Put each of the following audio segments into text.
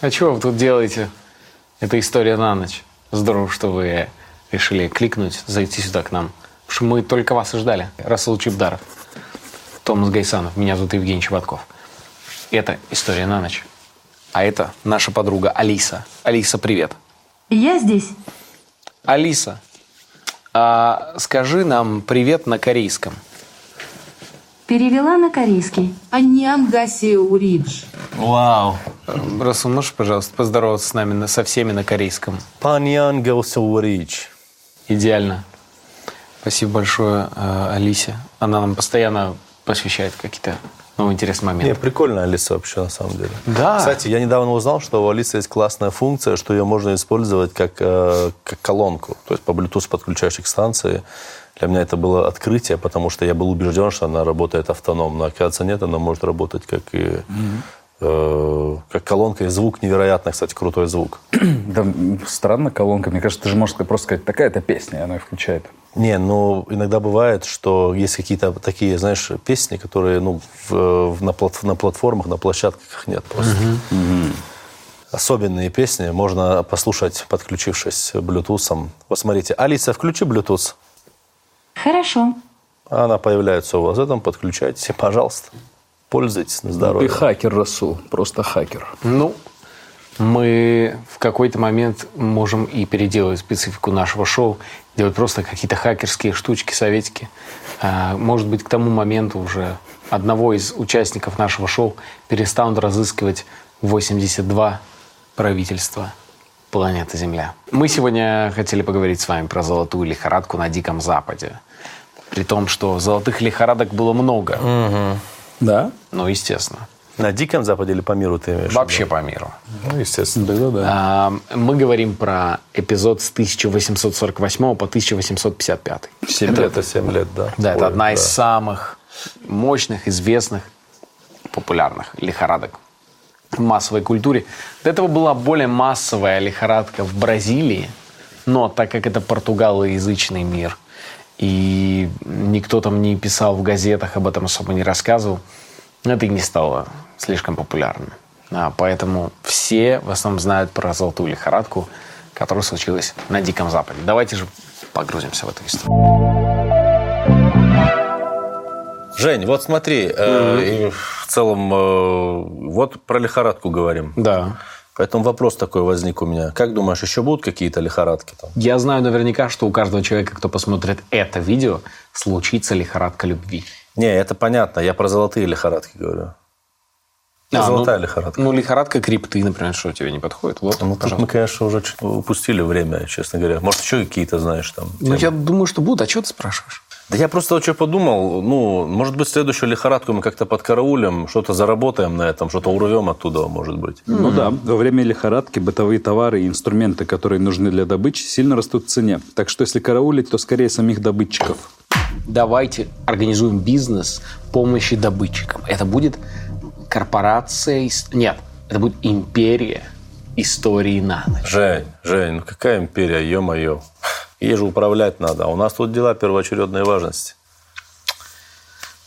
А чего вы тут делаете? Это история на ночь. Здорово, что вы решили кликнуть, зайти сюда к нам. Потому что мы только вас и ждали. Расул Чебдаров, Томас Гайсанов, меня зовут Евгений Чеботков. Это история на ночь. А это наша подруга Алиса. Алиса, привет. Я здесь. Алиса, а скажи нам привет на корейском. Перевела на корейский. Аньянгаси Уридж. Вау. Расул, можешь, пожалуйста, поздороваться с нами на- со всеми на корейском? Паньян Гаусаурич. Идеально. Спасибо большое э, Алисе. Она нам постоянно посвящает какие-то новые интересные Не, моменты. прикольная Алиса вообще, на самом деле. Да. Кстати, я недавно узнал, что у Алисы есть классная функция, что ее можно использовать как, э, как колонку. То есть по Bluetooth подключаешь к станции. Для меня это было открытие, потому что я был убежден, что она работает автономно. Оказывается, нет, она может работать как и э, как колонка, и звук невероятно, кстати, крутой звук. Да, странно колонка. Мне кажется, ты же можешь просто сказать, такая-то песня, и она и включает. Не, ну иногда бывает, что есть какие-то такие, знаешь, песни, которые ну, в- в- на, плат- на платформах, на площадках их нет просто. Особенные песни можно послушать, подключившись Bluetooth. Вот смотрите, Алиса, включи Bluetooth. Хорошо. Она появляется у вас в этом, подключайтесь, пожалуйста. Пользуйтесь на Ты здоровье. хакер, Расул. Просто хакер. Ну, мы в какой-то момент можем и переделать специфику нашего шоу, делать просто какие-то хакерские штучки, советики. А, Может быть, к тому моменту уже одного из участников нашего шоу перестанут разыскивать 82 правительства планеты Земля. Мы сегодня хотели поговорить с вами про золотую лихорадку на Диком Западе. При том, что золотых лихорадок было много. Да? Ну, естественно. На Диком Западе или по миру ты имеешь? Вообще виду? по миру. Ну, естественно. Да-да-да. А, Мы говорим про эпизод с 1848 по 1855. Семь Это, лет. это 7 лет, да. Да, это Ой, одна из да. самых мощных, известных, популярных лихорадок массовой культуре. До этого была более массовая лихорадка в Бразилии, но так как это португалоязычный мир, и никто там не писал в газетах, об этом особо не рассказывал, это и не стало слишком популярным. А, поэтому все в основном знают про золотую лихорадку, которая случилась на Диком Западе. Давайте же погрузимся в эту историю. Жень, вот смотри, э, и в целом, э, вот про лихорадку говорим. Да. Поэтому вопрос такой возник у меня. Как думаешь, еще будут какие-то лихорадки там? Я знаю наверняка, что у каждого человека, кто посмотрит это видео, случится лихорадка любви. Не, это понятно. Я про золотые лихорадки говорю. А, золотая ну, лихорадка. Ну, лихорадка крипты, например, что тебе не подходит? Вот, Ну, тут мы, конечно, уже упустили время, честно говоря. Может, еще какие-то, знаешь, там. Ну, темы? я думаю, что будут. А что ты спрашиваешь? Да я просто вот что подумал, ну, может быть, следующую лихорадку мы как-то подкараулим, что-то заработаем на этом, что-то урвем оттуда, может быть. Ну да, во время лихорадки бытовые товары и инструменты, которые нужны для добычи, сильно растут в цене. Так что если караулить, то скорее самих добытчиков. Давайте организуем бизнес помощи добытчикам. Это будет корпорация... Нет, это будет империя истории на ночь. Жень, Жень, ну какая империя, ё-моё. Ей же управлять надо, а у нас тут дела первоочередной важности.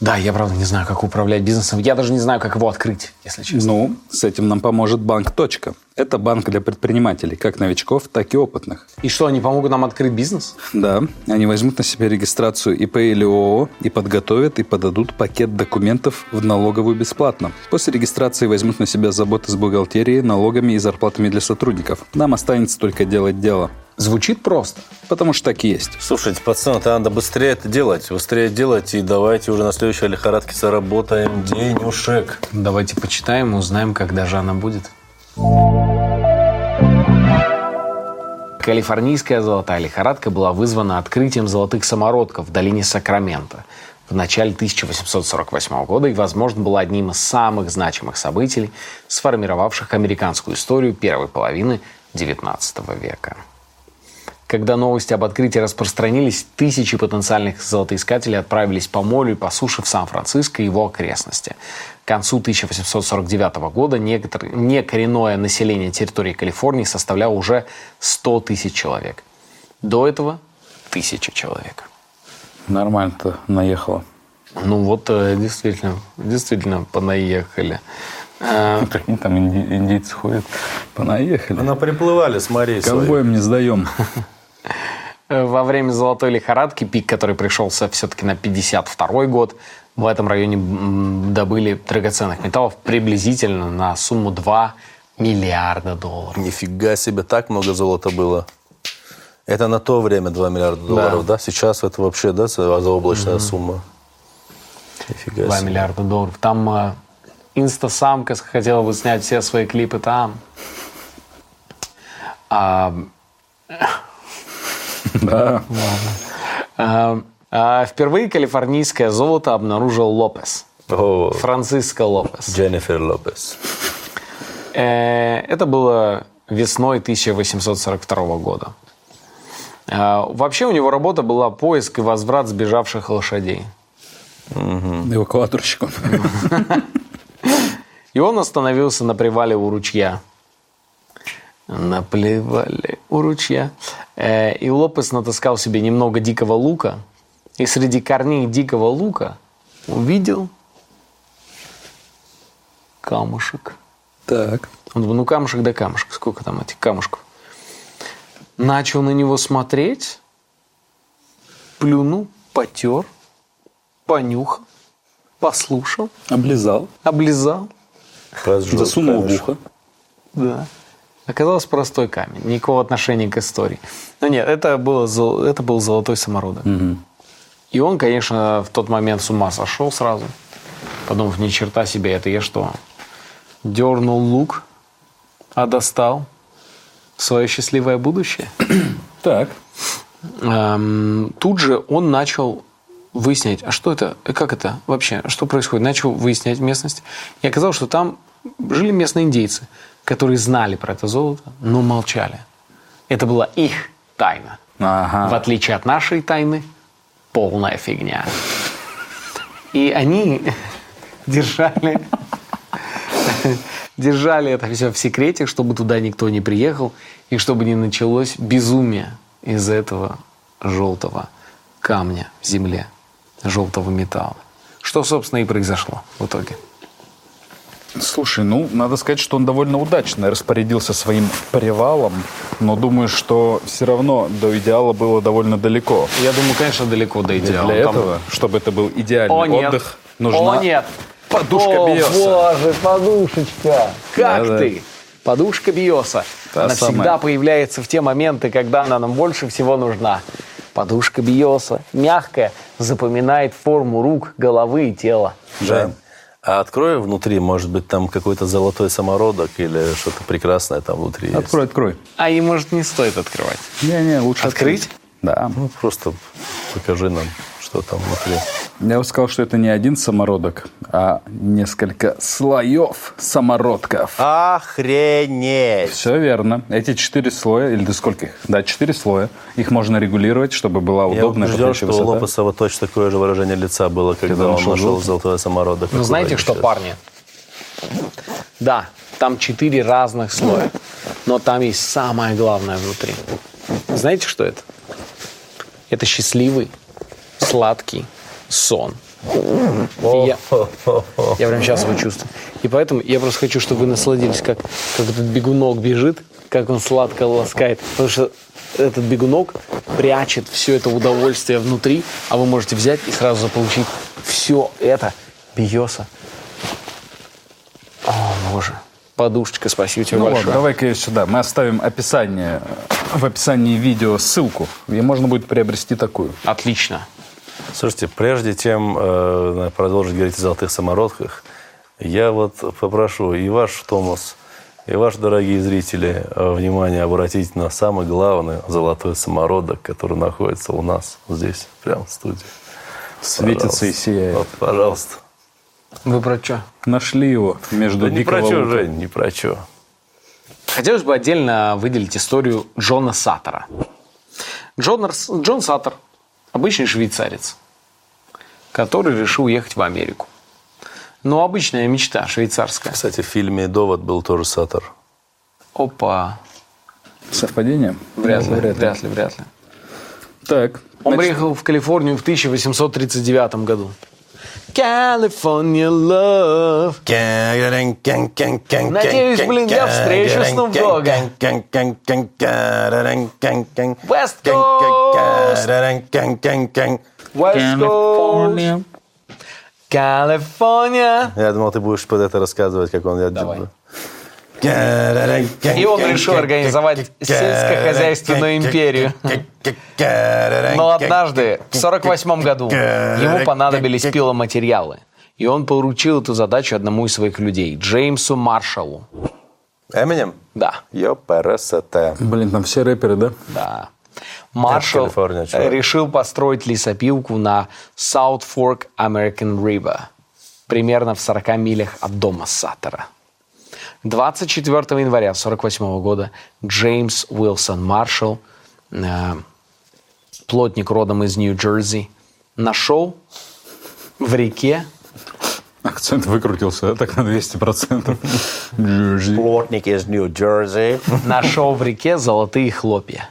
Да, я, правда, не знаю, как управлять бизнесом. Я даже не знаю, как его открыть, если честно. Ну, с этим нам поможет банк «Точка». Это банк для предпринимателей, как новичков, так и опытных. И что, они помогут нам открыть бизнес? Да, они возьмут на себя регистрацию ИП или ООО и подготовят и подадут пакет документов в налоговую бесплатно. После регистрации возьмут на себя заботы с бухгалтерией, налогами и зарплатами для сотрудников. Нам останется только делать дело. Звучит просто. Потому что так и есть. Слушайте, пацаны, это надо быстрее это делать, быстрее делать, и давайте уже на следующей лихорадке заработаем денежек. Давайте почитаем и узнаем, когда же она будет. Калифорнийская золотая лихорадка была вызвана открытием золотых самородков в долине Сакрамента в начале 1848 года и, возможно, была одним из самых значимых событий, сформировавших американскую историю первой половины XIX века. Когда новости об открытии распространились, тысячи потенциальных золотоискателей отправились по морю и по суше в Сан-Франциско и его окрестности. К концу 1849 года некоторое, некоренное население территории Калифорнии составляло уже 100 тысяч человек. До этого – тысяча человек. Нормально-то наехало. Ну вот, э, действительно, действительно понаехали. Э, Прикинь, там инди- индейцы ходят. Понаехали. Она приплывали с морей. Ковбоем не сдаем. Э, Во время золотой лихорадки, пик, который пришелся все-таки на 52 год, в этом районе добыли драгоценных металлов приблизительно на сумму 2 миллиарда долларов. Нифига себе, так много золота было. Это на то время 2 миллиарда долларов, да? Сейчас это вообще, да, за- заоблачная сумма. Нифига 2 себе. миллиарда долларов. Там э, инстасамка хотела бы снять все свои клипы там. А, Да. а, а, впервые калифорнийское золото обнаружил Лопес. О, Франциско Лопес. Дженнифер Лопес. Э, Это было весной 1842 года. А, Вообще у него работа была поиск и возврат сбежавших лошадей. Эвакуаторщик он. И он остановился на привале у ручья. На привале у ручья. Э, И Лопес натаскал себе немного дикого лука. И среди корней дикого лука увидел камушек. Так. Он думал, ну камушек да камушек. Сколько там этих камушков? Начал на него смотреть, плюнул, потер, понюхал, послушал, Облизал. облизал. Разжег Засунул в ухо. Да. Оказалось простой камень. Никакого отношения к истории. Но нет, это, было, это был золотой самородок. И он, конечно, в тот момент с ума сошел сразу. Подумав, ни черта себе, это я что? Дернул лук, а достал свое счастливое будущее. Так. Эм, тут же он начал выяснять, а что это, как это вообще, что происходит. Начал выяснять местность. И оказалось, что там жили местные индейцы, которые знали про это золото, но молчали. Это была их тайна. Ага. В отличие от нашей тайны, полная фигня. И они держали, держали это все в секрете, чтобы туда никто не приехал, и чтобы не началось безумие из этого желтого камня в земле, желтого металла. Что, собственно, и произошло в итоге. Слушай, ну, надо сказать, что он довольно удачно распорядился своим привалом, но думаю, что все равно до идеала было довольно далеко. Я думаю, конечно, далеко до идеала. Для Там- этого, чтобы это был идеальный О, нет. отдых, нужна О, нет. подушка О, Биоса. боже, подушечка. Как Да-да. ты? Подушка Биоса. Та она самая. всегда появляется в те моменты, когда она нам больше всего нужна. Подушка Биоса, мягкая, запоминает форму рук, головы и тела. Жень, а открой внутри, может быть, там какой-то золотой самородок или что-то прекрасное там внутри есть. Открой, открой. А и, может, не стоит открывать. Не-не, лучше Открыть? Да. Ну, просто покажи нам, что там внутри. Я бы сказал, что это не один самородок, а несколько слоев самородков. Охренеть! Все верно. Эти четыре слоя, или да сколько их? Да, четыре слоя. Их можно регулировать, чтобы была Я удобная убежден, что подходящая у высота. Лопесова точно такое же выражение лица было, когда он нашел нашел золото? золотой самородок. Ну, знаете что, сейчас. парни? Да, там четыре разных слоя, но там есть самое главное внутри. Знаете, что это? Это счастливый, сладкий сон. Я, я прямо сейчас его чувствую. И поэтому я просто хочу, чтобы вы насладились, как, как этот бегунок бежит, как он сладко ласкает. Потому что этот бегунок прячет все это удовольствие внутри, а вы можете взять и сразу заполучить все это биоса. О, боже. Подушечка, спасибо тебе Ну большое. ладно, давай-ка сюда. Мы оставим описание, в описании видео ссылку, и можно будет приобрести такую. Отлично. Слушайте, прежде чем э, продолжить говорить о золотых самородках, я вот попрошу и ваш Томас, и ваши дорогие зрители э, внимание обратить на самый главный золотой самородок, который находится у нас здесь, прямо в студии. Светится и Пожалуйста. сияет. Вот, пожалуйста. Вы про что? Нашли его между Да не про что. Жень, не про что. Хотелось бы отдельно выделить историю Джона Саттера. Джон, Джон Саттер – обычный швейцарец, который решил уехать в Америку. Но обычная мечта швейцарская. Кстати, в фильме «Довод» был тоже Сатор. Опа. Совпадение? Вряд ли, Вряд ли. вряд ли, вряд ли. Так. Он значит, приехал в Калифорнию в 1839 году. California love. Надеюсь, блин, я встречу Snoop Dogg. West Coast. West Coast. California. Я думал, ты будешь под это рассказывать, как он... Я Давай. И он решил организовать сельскохозяйственную империю. Но однажды, в 48 году, ему понадобились пиломатериалы. И он поручил эту задачу одному из своих людей, Джеймсу Маршаллу. Эминем? Да, Ёпересете. Блин, там все рэперы, да? да. Маршалл чувак. решил построить лесопилку на South Fork American River, примерно в 40 милях от дома Саттера. 24 января 1948 года Джеймс Уилсон Маршалл, э, плотник родом из Нью-Джерси, нашел в реке Акцент выкрутился, да, так на 200%. Джерси. Плотник из Нью-Джерси. нашел в реке золотые хлопья.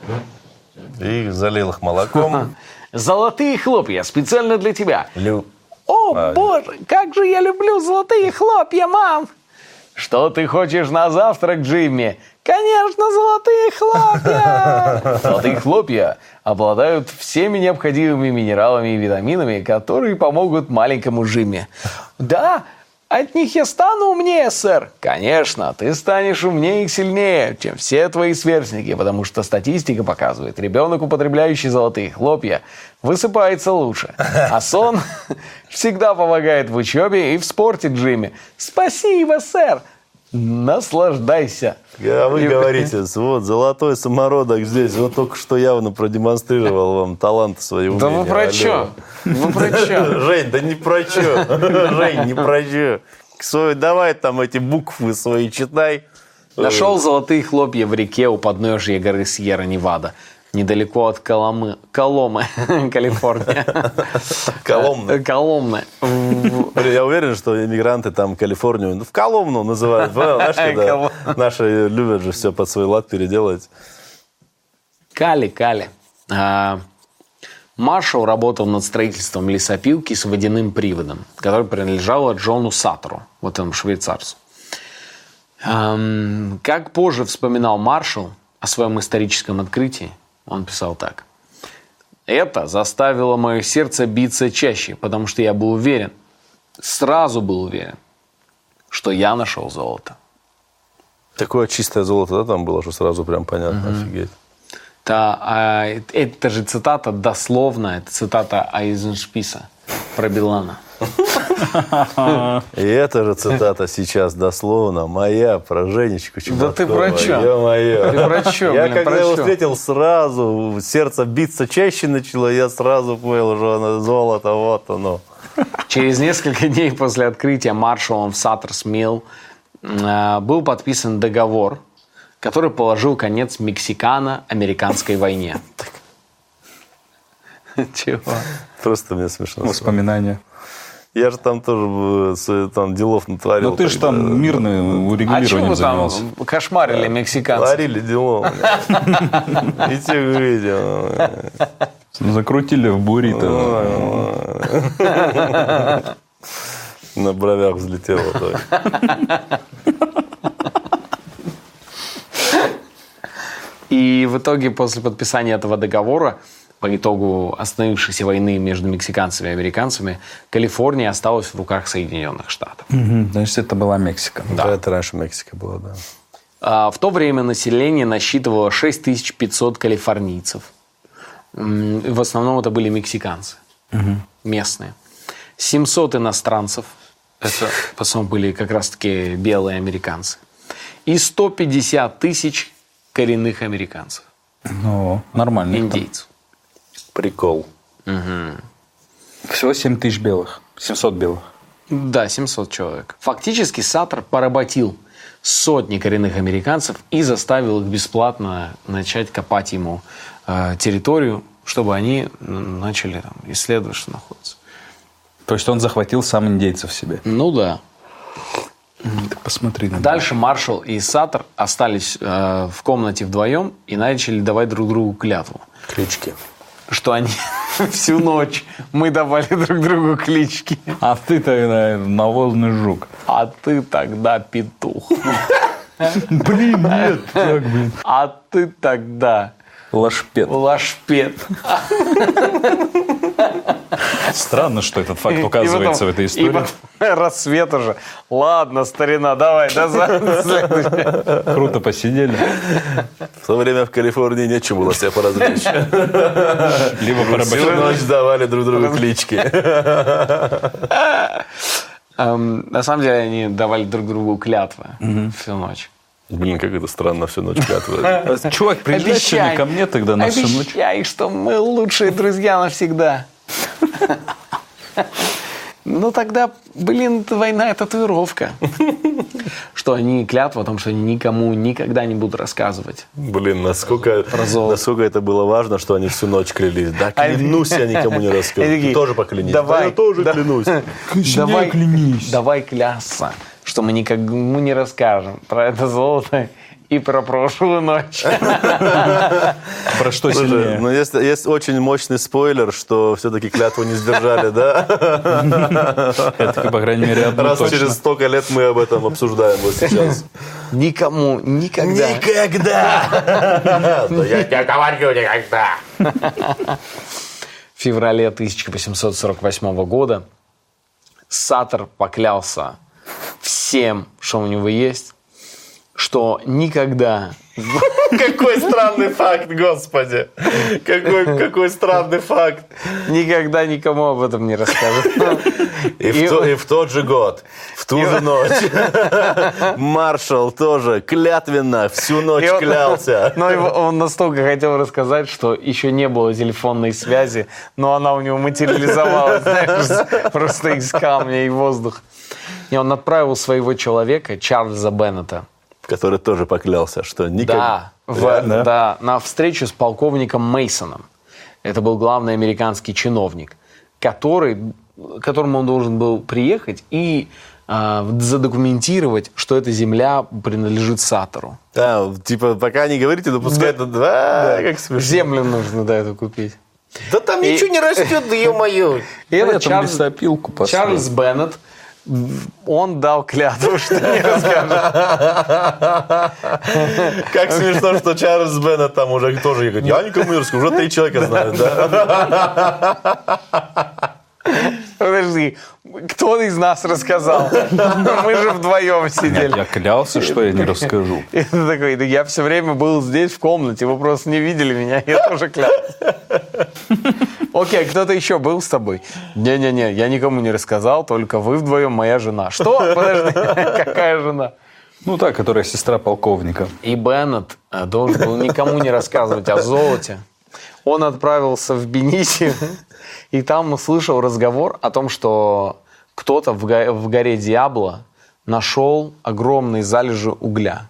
И залил их молоком. Золотые хлопья специально для тебя. Лю- О, А, боже, как же я люблю золотые хлопья, мам! Что ты хочешь на завтрак, Джимми? Конечно, золотые хлопья! Золотые хлопья обладают всеми необходимыми минералами и витаминами, которые помогут маленькому Джимми. Да, от них я стану умнее, сэр. Конечно, ты станешь умнее и сильнее, чем все твои сверстники, потому что статистика показывает, ребенок, употребляющий золотые хлопья, высыпается лучше. А сон всегда помогает в учебе и в спорте, Джимми. Спасибо, сэр. Наслаждайся. А вы И- говорите, вот золотой самородок здесь, вот только что явно продемонстрировал вам таланты свои Да умения. вы про что? Вы про что? Жень, да не про что. Жень, не про что. Свой- Давай там эти буквы свои читай. Нашел золотые хлопья в реке у подножия горы Сьерра-Невада, недалеко от Коломы, Коломы, Калифорния. Коломны. Коломны. Блин, Я уверен, что иммигранты там Калифорнию ну, в Коломну называют. Знаешь, когда наши любят же все под свой лад переделать. Кали, Кали. А, Маршалл работал над строительством лесопилки с водяным приводом, который принадлежала Джону Саттеру, вот этому швейцарцу. Как позже вспоминал Маршалл о своем историческом открытии, он писал так. Это заставило мое сердце биться чаще, потому что я был уверен, сразу был уверен, что я нашел золото. Такое чистое золото, да, там было, что сразу прям понятно, офигеть. Это, а, это же цитата дословно, это цитата Айзеншписа про Билана. И эта же цитата сейчас дословно моя про Женечку Да ты про чё? Ё-моё. Ты про чё, Я блин, когда про его чё? встретил сразу, сердце биться чаще начало, я сразу понял, что оно золото, вот оно. Через несколько дней после открытия маршалом в Саттерс Милл э, был подписан договор, который положил конец Мексикано-американской войне. Чего? Просто мне смешно. Воспоминания. Я же там тоже э, там делов натворил. Ну ты же там мирным А чего урегулированием вы там кошмарили мексиканцев? Творили дело. И те видел. Закрутили в буррито. На бровях взлетело. И в итоге, после подписания этого договора, по итогу остановившейся войны между мексиканцами и американцами, Калифорния осталась в руках Соединенных Штатов. Мгм, Значит, это была Мексика. Да. Это раньше Мексика была, да. А, В то время население насчитывало 6500 калифорнийцев. В основном это были мексиканцы, местные. 700 иностранцев, это в основном были как раз-таки белые американцы. И 150 тысяч коренных американцев, Ну, нормально. индейцев. Прикол. Всего 7 тысяч белых. 700 белых. Да, 700 человек. Фактически Саттер поработил сотни коренных американцев и заставил их бесплатно начать копать ему э, территорию, чтобы они начали там, исследовать, что находится. То есть он захватил сам индейцев себе. Ну да. Ты посмотри на Дальше Маршалл и Саттер остались э, в комнате вдвоем и начали давать друг другу клятву, Клички. Что они, Всю ночь мы давали друг другу клички. А ты тогда навозный жук. А ты тогда петух. Блин, нет. Так, блин. А ты тогда Лашпет. лашпет. Странно, что этот факт указывается потом- в этой И истории. потом рассвет уже. Ладно, старина, давай, до завтра. Круто посидели. В то время в Калифорнии нечего было себя поразвлечь. Либо Всю поработали. ночь давали друг другу клички. Эм, На самом деле они давали друг другу клятвы всю ночь. Блин, как это странно, всю ночь клятвы. Чувак, приезжай сегодня ко мне тогда на всю ночь. Обещай, что мы лучшие друзья навсегда. Ну тогда, блин, двойная татуировка. Что они клятву о том, что они никому никогда не будут рассказывать. Блин, насколько, насколько это было важно, что они всю ночь клялись. Да, клянусь, я никому не расскажу. Тоже поклянись. давай, Да, я тоже клянусь. Давай, клянись. давай клясться, что мы никому не расскажем про это золото и про прошлую ночь. Про что сильнее? ну есть, есть очень мощный спойлер, что все-таки клятву не сдержали, да? Это, по крайней мере, одно Раз точно. через столько лет мы об этом обсуждаем вот сейчас. Никому никогда. Никогда! Да я не говорю никогда. В феврале 1848 года Саттер поклялся всем, что у него есть, что никогда Какой странный факт, господи. Какой, какой странный факт. никогда никому об этом не расскажет. И, в, то- и в тот же год, в ту же ночь, маршал тоже клятвенно всю ночь И он- клялся. Но его- он настолько хотел рассказать, что еще не было телефонной связи, но она у него материализовалась, знаешь, просто из камня и воздуха. И он отправил своего человека, Чарльза Беннета, Который тоже поклялся, что никогда... Да, в- да, на встречу с полковником Мейсоном. Это был главный американский чиновник, который, которому он должен был приехать и а, задокументировать, что эта земля принадлежит Сатору. Да, типа, пока не говорите, но пускай это... Да, как смешно. Землю нужно, да, эту купить. Да там И- ничего не растет, да ё-моё. И это лесопилку. Чарльз Беннет, он дал клятву, что не расскажет. Как смешно, что Чарльз Беннет там уже тоже говорит, я никому не расскажу, уже три человека знают? Подожди, кто из нас рассказал? Мы же вдвоем сидели. я клялся, что я не расскажу. Ты такой, я все время был здесь в комнате, вы просто не видели меня, я тоже клялся. Окей, кто-то еще был с тобой? Не-не-не, я никому не рассказал, только вы вдвоем, моя жена. Что? Подожди, какая жена? Ну, та, которая сестра полковника. И Беннет э, должен был никому не рассказывать о золоте. Он отправился в Бенисию, и там услышал разговор о том, что кто-то в, го- в горе Диабло нашел огромные залежи угля.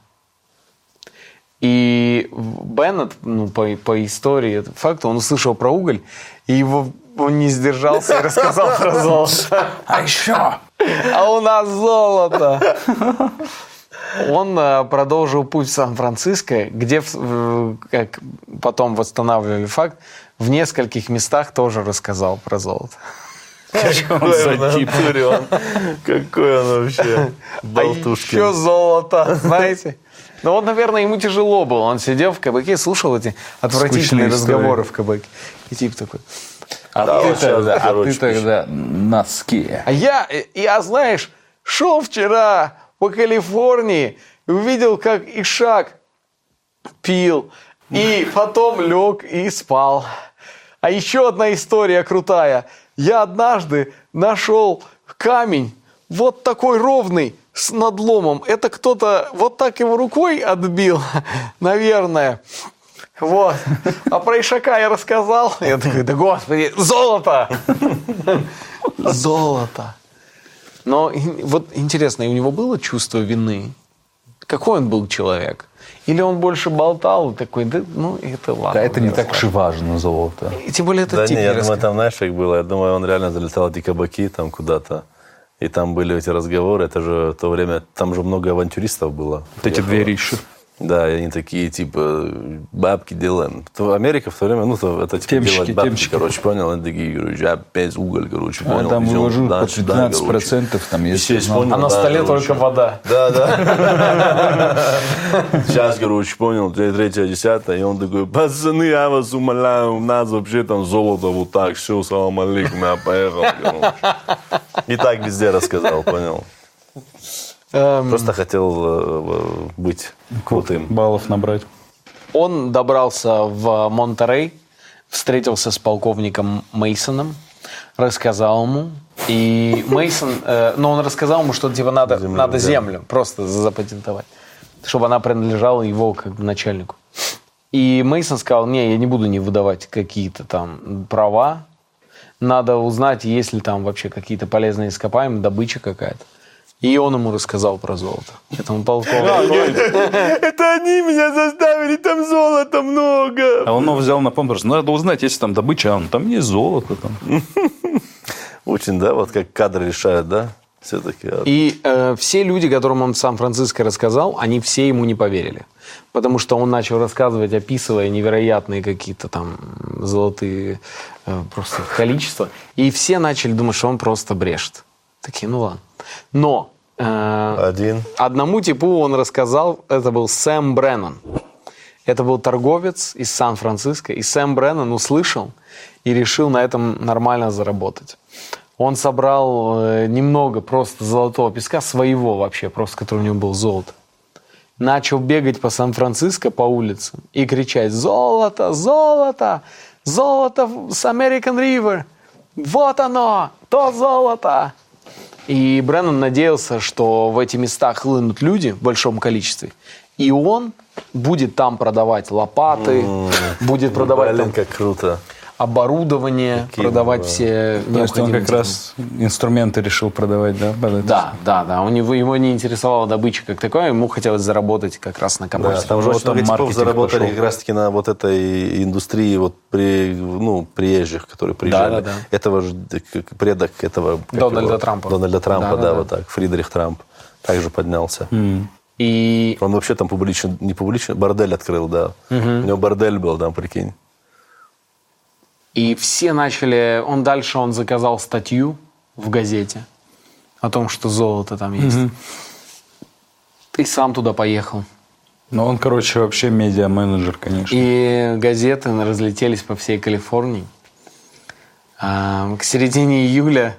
И Беннет, ну, по, по истории факта, он услышал про уголь, и его, он не сдержался и рассказал про золото. А еще! А у нас золото! Он э, продолжил путь в Сан-Франциско, где, как потом восстанавливали факт, в нескольких местах тоже рассказал про золото. Какой он, в натуре он. Какой он вообще А болтушкин. еще золото, знаете? Ну вот, наверное, ему тяжело было. Он сидел в кабаке, слушал эти отвратительные Скучные разговоры в кабаке. И тип такой, А Да, ты тогда, а ты тогда носки. А я, я, знаешь, шел вчера по Калифорнии и увидел, как Ишак пил, и потом лег и спал. А еще одна история крутая. Я однажды нашел камень, вот такой ровный, с надломом. Это кто-то вот так его рукой отбил, наверное. Вот. А про Ишака я рассказал. Я такой, да господи, золото! Золото. Но вот интересно, у него было чувство вины? Какой он был человек? Или он больше болтал такой, да, ну, это ладно. Да это не так уж и важно, золото. И тем более это Да тип не, я думаю, там, знаешь, как было? Я думаю, он реально залетал в эти кабаки там куда-то. И там были эти разговоры. Это же то время, там же много авантюристов было. Вот эти две риши. Да, и они такие, типа, бабки делаем. То Америка в то время, ну, то это типа Темщики, делать бабки, темщики. короче, понял? Они такие, короче, опять уголь, короче, А понял? там везем выложу туда, по сюда, 15 короче. процентов, там, если Естественно, знал. А на да, столе короче. только вода. Да, да. Сейчас, короче, понял, тре- третья, десятая, и он такой, пацаны, я вас умоляю, у нас вообще там золото вот так, все, салам алейкум, я поехал, короче. И так везде рассказал, понял. Эм, Просто хотел э, быть крутым. баллов набрать. Он добрался в Монтерей, встретился с полковником Мейсоном, рассказал ему. И Мейсон, э, ну, он рассказал ему, что типа надо Землю, надо да. землю просто запатентовать, чтобы она принадлежала его как бы начальнику. И Мейсон сказал, не, я не буду не выдавать какие-то там права, надо узнать, есть ли там вообще какие-то полезные ископаемые, добыча какая-то. И он ему рассказал про золото. Этому полковнику. Это они меня заставили, там золота много. А он его взял на помощь. Надо узнать, если там добыча, а он, там есть золото. Там. Очень, да, вот как кадры решают, да? Все-таки. И э, все люди, которым он в Сан-Франциско рассказал, они все ему не поверили. Потому что он начал рассказывать, описывая невероятные какие-то там золотые э, просто количества. И все начали думать, что он просто брешет. Такие, ну ладно. Но Один. одному типу он рассказал, это был Сэм Бреннан. Это был торговец из Сан-Франциско. И Сэм Бреннан услышал и решил на этом нормально заработать. Он собрал э, немного просто золотого песка, своего вообще, просто который у него был золото. Начал бегать по Сан-Франциско по улицам и кричать «Золото! Золото! Золото с American River! Вот оно! То золото!» И Бреннан надеялся, что в эти места хлынут люди в большом количестве. И он будет там продавать лопаты, будет продавать Блин, там как круто. Оборудование, Какие продавать все То есть он как раз инструменты решил продавать, да? под это? Да, да, да. У него, его не интересовала добыча как такое, ему хотелось заработать как раз на Да, коммерции. там же вот очень много типов маркетинг заработали пошел. как раз-таки на вот этой индустрии вот при, ну, приезжих, которые приезжали. да, да. Этого же предок этого... Дональда его? Трампа. Дональда Трампа, Да, да, да, да. вот так. Фридрих Трамп также поднялся. И Он вообще там публично, не публично, бордель открыл, да. У него бордель был, там, прикинь. И все начали... Он дальше он заказал статью в газете о том, что золото там есть. И сам туда поехал. Ну, он, короче, вообще медиа-менеджер, конечно. И газеты разлетелись по всей Калифорнии. А, к середине июля...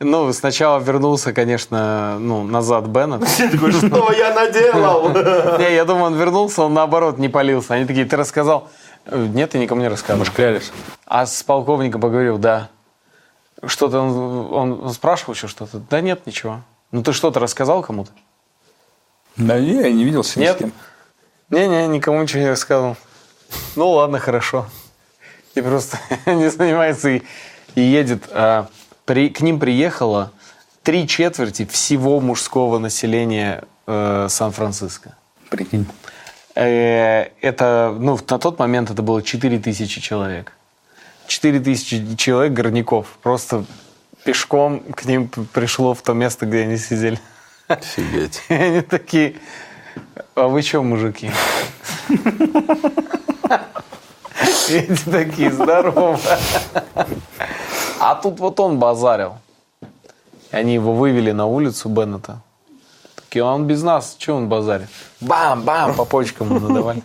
Ну, сначала вернулся, конечно, ну, назад Беннет. Что я наделал? Не, я думаю, он вернулся, он наоборот не полился. Они такие, ты рассказал? «Э, Нет, я никому не рассказывал. Мы ж клялись. А с полковником поговорил, да. Что-то он, он- спрашивал еще что-то? Да нет, ничего. Ну ты что-то рассказал кому-то? Да не, я не виделся ни Нет? с кем. Не-не, никому ничего не рассказывал. Ну ладно, хорошо. И просто не занимается и, и едет. А, при, к ним приехало три четверти всего мужского населения э, Сан-Франциско. Прикинь. Э, это, ну, на тот момент это было 4 тысячи человек. 4 тысячи человек, горняков, просто пешком к ним пришло в то место, где они сидели. Офигеть. И они такие, а вы что, мужики? Эти такие, здорово. А тут вот он базарил. Они его вывели на улицу Беннета. Такие, «А он без нас, что он базарит? Бам-бам, по почкам ему надавали.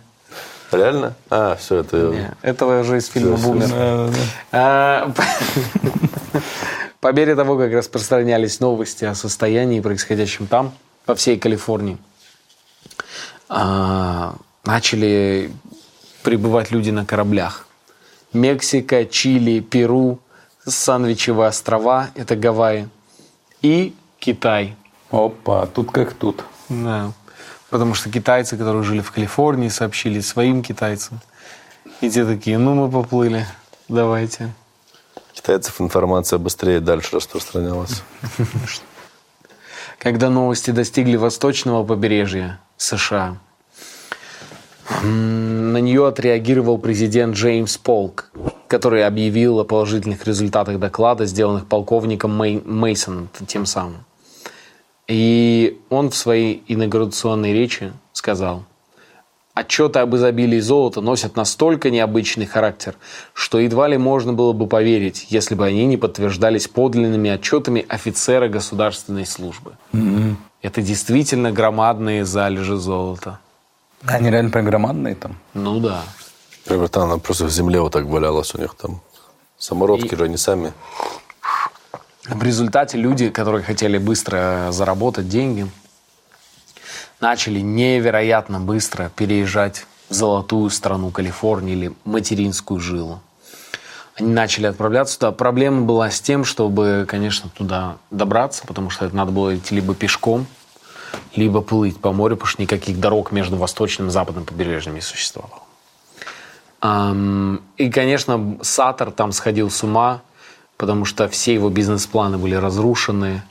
Реально? А, все, это... Не, Это уже из фильма всё, «Бумер». А, По мере того, как распространялись новости о состоянии, происходящем там, по всей Калифорнии, а, начали прибывать люди на кораблях. Мексика, Чили, Перу, Санвичевые острова, это Гавайи, и Китай. Опа, тут как тут. Да. Потому что китайцы, которые жили в Калифорнии, сообщили своим китайцам. И те такие, ну мы поплыли, давайте. Китайцев информация быстрее дальше распространялась. Когда новости достигли восточного побережья США, на нее отреагировал президент Джеймс Полк, который объявил о положительных результатах доклада, сделанных полковником Мей- Мейсоном тем самым. И он в своей инаугурационной речи сказал, Отчеты об изобилии золота носят настолько необычный характер, что едва ли можно было бы поверить, если бы они не подтверждались подлинными отчетами офицера государственной службы. Это действительно громадные залежи золота. Они реально прям громадные там. Ну да. Например, там она просто в земле вот так валялась у них там. Самородки же они сами. В результате люди, которые хотели быстро заработать деньги, начали невероятно быстро переезжать в золотую страну Калифорнии или материнскую жилу. Они начали отправляться туда. Проблема была с тем, чтобы, конечно, туда добраться, потому что это надо было идти либо пешком, либо плыть по морю, потому что никаких дорог между восточным и западным побережьем не существовало. И, конечно, Сатор там сходил с ума, потому что все его бизнес-планы были разрушены.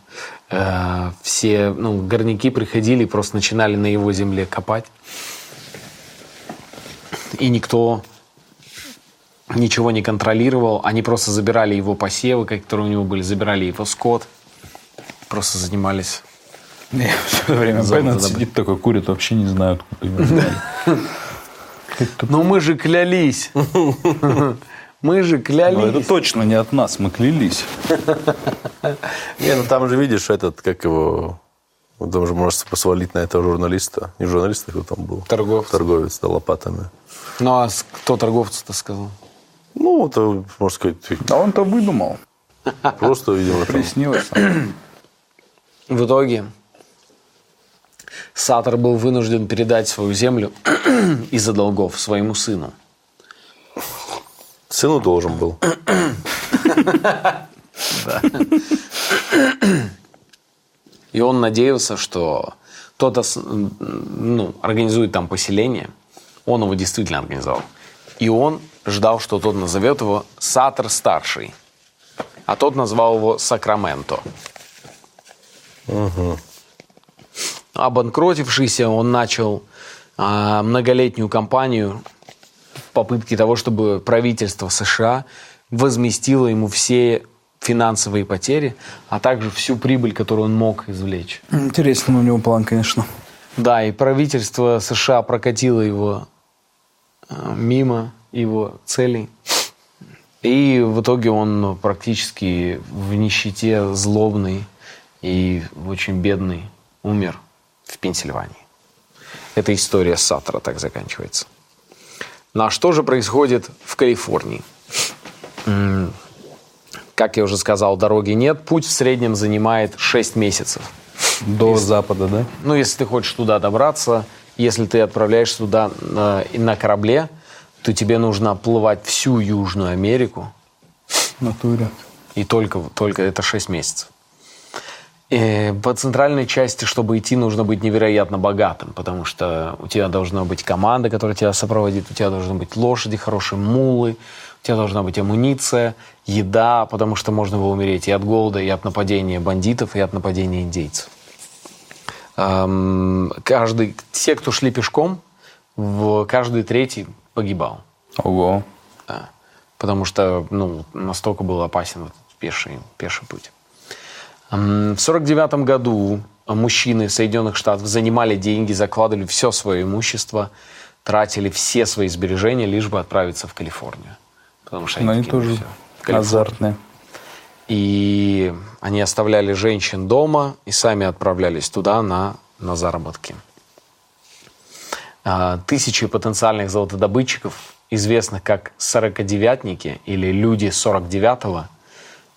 Э, Все ну, горняки приходили и просто начинали на его земле копать. И никто ничего не контролировал. Они просто забирали его посевы, которые у него были, забирали его скот. Просто занимались Не, все время Беннет сидит такой, курит, вообще не знаю, откуда его взяли. Ну мы же клялись. Мы же Но клялись. это точно не от нас, мы клялись. Не, ну там же видишь этот, как его... ну, Там же можно посвалить на этого журналиста. Не журналиста, кто там был? Торговец. Торговец, да, лопатами. Ну а кто торговцу-то сказал? Ну, это, можно сказать, А он-то выдумал. просто, видимо, Приснилось. В итоге Сатор был вынужден передать свою землю из-за долгов своему сыну. Сыну должен был. И он надеялся, что кто-то ну, организует там поселение. Он его действительно организовал. И он ждал, что тот назовет его Сатор Старший. А тот назвал его Сакраменто. Обанкротившийся, он начал а, многолетнюю кампанию попытке того, чтобы правительство США возместило ему все финансовые потери, а также всю прибыль, которую он мог извлечь. Интересный у него план, конечно. Да, и правительство США прокатило его э, мимо его целей. И в итоге он практически в нищете злобный и очень бедный умер в Пенсильвании. Эта история Саттера так заканчивается. Ну а что же происходит в Калифорнии? Как я уже сказал, дороги нет. Путь в среднем занимает 6 месяцев. До запада, да? Ну, если ты хочешь туда добраться, если ты отправляешься туда на, на корабле, то тебе нужно плывать всю Южную Америку, натуре. и только, только это 6 месяцев. И по центральной части, чтобы идти, нужно быть невероятно богатым, потому что у тебя должна быть команда, которая тебя сопроводит, у тебя должны быть лошади, хорошие мулы, у тебя должна быть амуниция, еда, потому что можно было умереть и от голода, и от нападения бандитов, и от нападения индейцев. Эм, каждый, те, кто шли пешком, в каждый третий погибал. Ого. Да. Потому что ну, настолько был опасен этот пеший, пеший путь. В 1949 году мужчины Соединенных Штатов занимали деньги, закладывали все свое имущество, тратили все свои сбережения, лишь бы отправиться в Калифорнию. Потому что Но они ну, тоже азартные. И они оставляли женщин дома и сами отправлялись туда на, на заработки. А, Тысячи потенциальных золотодобытчиков, известных как сорокодевятники или люди 49-го,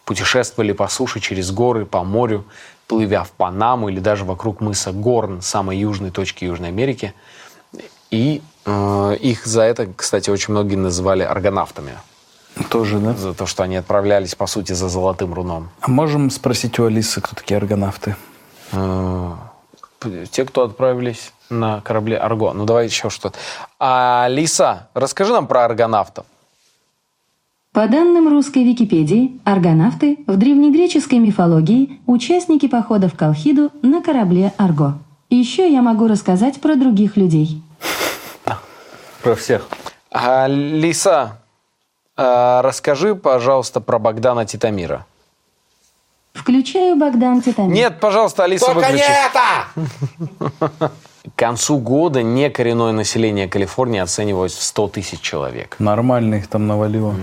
путешествовали по суше через горы, по морю, плывя в Панаму или даже вокруг мыса Горн, самой южной точки Южной Америки. И э, их за это, кстати, очень многие называли аргонавтами. Тоже, да? За то, что они отправлялись, по сути, за золотым руном. А можем спросить у Алисы, кто такие аргонавты? Э, Те, кто отправились на корабле Арго. Ну, давай еще что-то. А, Лиса, расскажи нам про аргонавтов. По данным русской Википедии, аргонавты в древнегреческой мифологии – участники похода в Колхиду на корабле Арго. Еще я могу рассказать про других людей. Про всех. А, Лиса, а, расскажи, пожалуйста, про Богдана Титамира. Включаю Богдан Титамир. Нет, пожалуйста, Алиса, выключи. это! К концу года некоренное население Калифорнии оценивалось в 100 тысяч человек. Нормально их там навалило.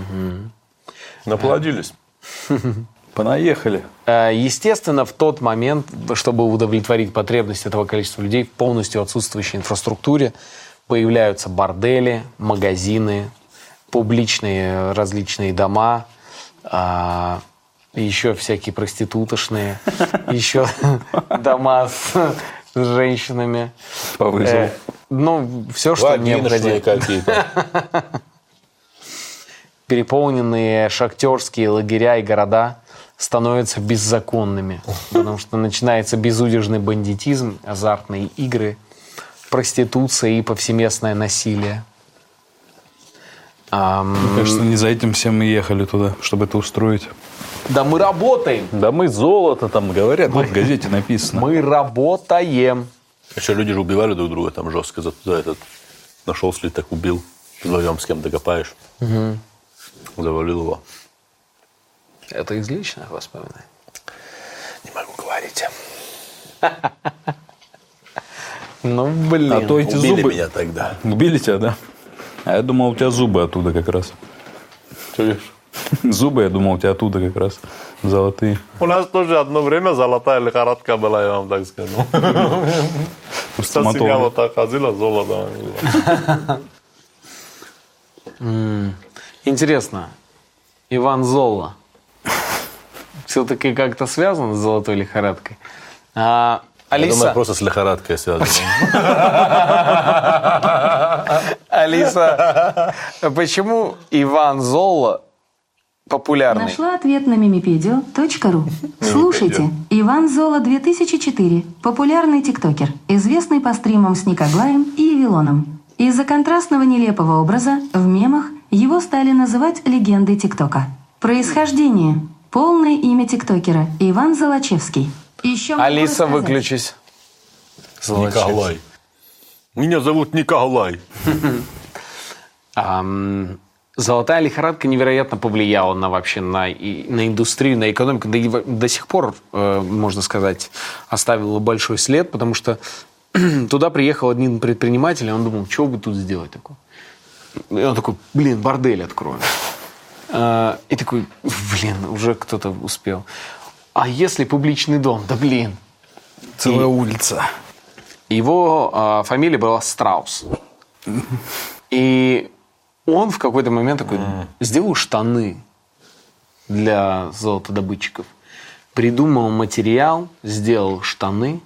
Наплодились. Понаехали. Э, Естественно, в тот момент, чтобы удовлетворить потребность этого количества людей в полностью отсутствующей инфраструктуре, появляются бордели, магазины, публичные различные дома, а, еще всякие проститутошные, еще дома с с женщинами. По вызову. Э, Ну, все, что необходимо. Вагиношные какие-то. переполненные шахтерские лагеря и города становятся беззаконными, потому что начинается безудержный бандитизм, азартные игры, проституция и повсеместное насилие. Мне кажется, не за этим всем мы ехали туда, чтобы это устроить. Да мы работаем, Да мы золото там говорят, вот в газете написано. мы работаем. Еще люди же убивали друг друга там жестко за туда этот. Нашел след, так убил. Вдвоем с кем-то копаешь. Завалил его. Это из личных воспоминаний. Не могу говорить. Ну, блин. А то эти Убили зубы... меня тогда. Убили тебя, да? А я думал, у тебя зубы оттуда как раз. Зубы, я думал, у тебя оттуда как раз. Золотые. У нас тоже одно время золотая лихорадка была, я вам так скажу. Семья стоматолога. вот так ходила, золото. Интересно, Иван Золла все-таки как-то связан с золотой лихорадкой? А, Я думаю, Алиса, просто с лихорадкой связано. Алиса, почему Иван Золла популярный? Нашла ответ на мимипедио.ру. Слушайте, Иван Зола 2004, популярный тиктокер, известный по стримам с Никоглаем и Евилоном. Из-за контрастного нелепого образа в мемах его стали называть легендой ТикТока. Происхождение. Полное имя тиктокера – Иван Золочевский. Еще Алиса, выключись. Николай. Меня зовут Николай. Ам, Золотая лихорадка невероятно повлияла на вообще на, и- на индустрию, на экономику, да и до сих пор, э, можно сказать, оставила большой след, потому что туда приехал один предприниматель, и он думал, что бы тут сделать такое? И он такой, блин, бордель откроем. Э, И такой, блин, уже кто-то успел. А если публичный дом? Да блин. Целая улица. Его а, фамилия была Страус. И он в какой-то момент такой сделал штаны для золотодобытчиков. Придумал материал, сделал штаны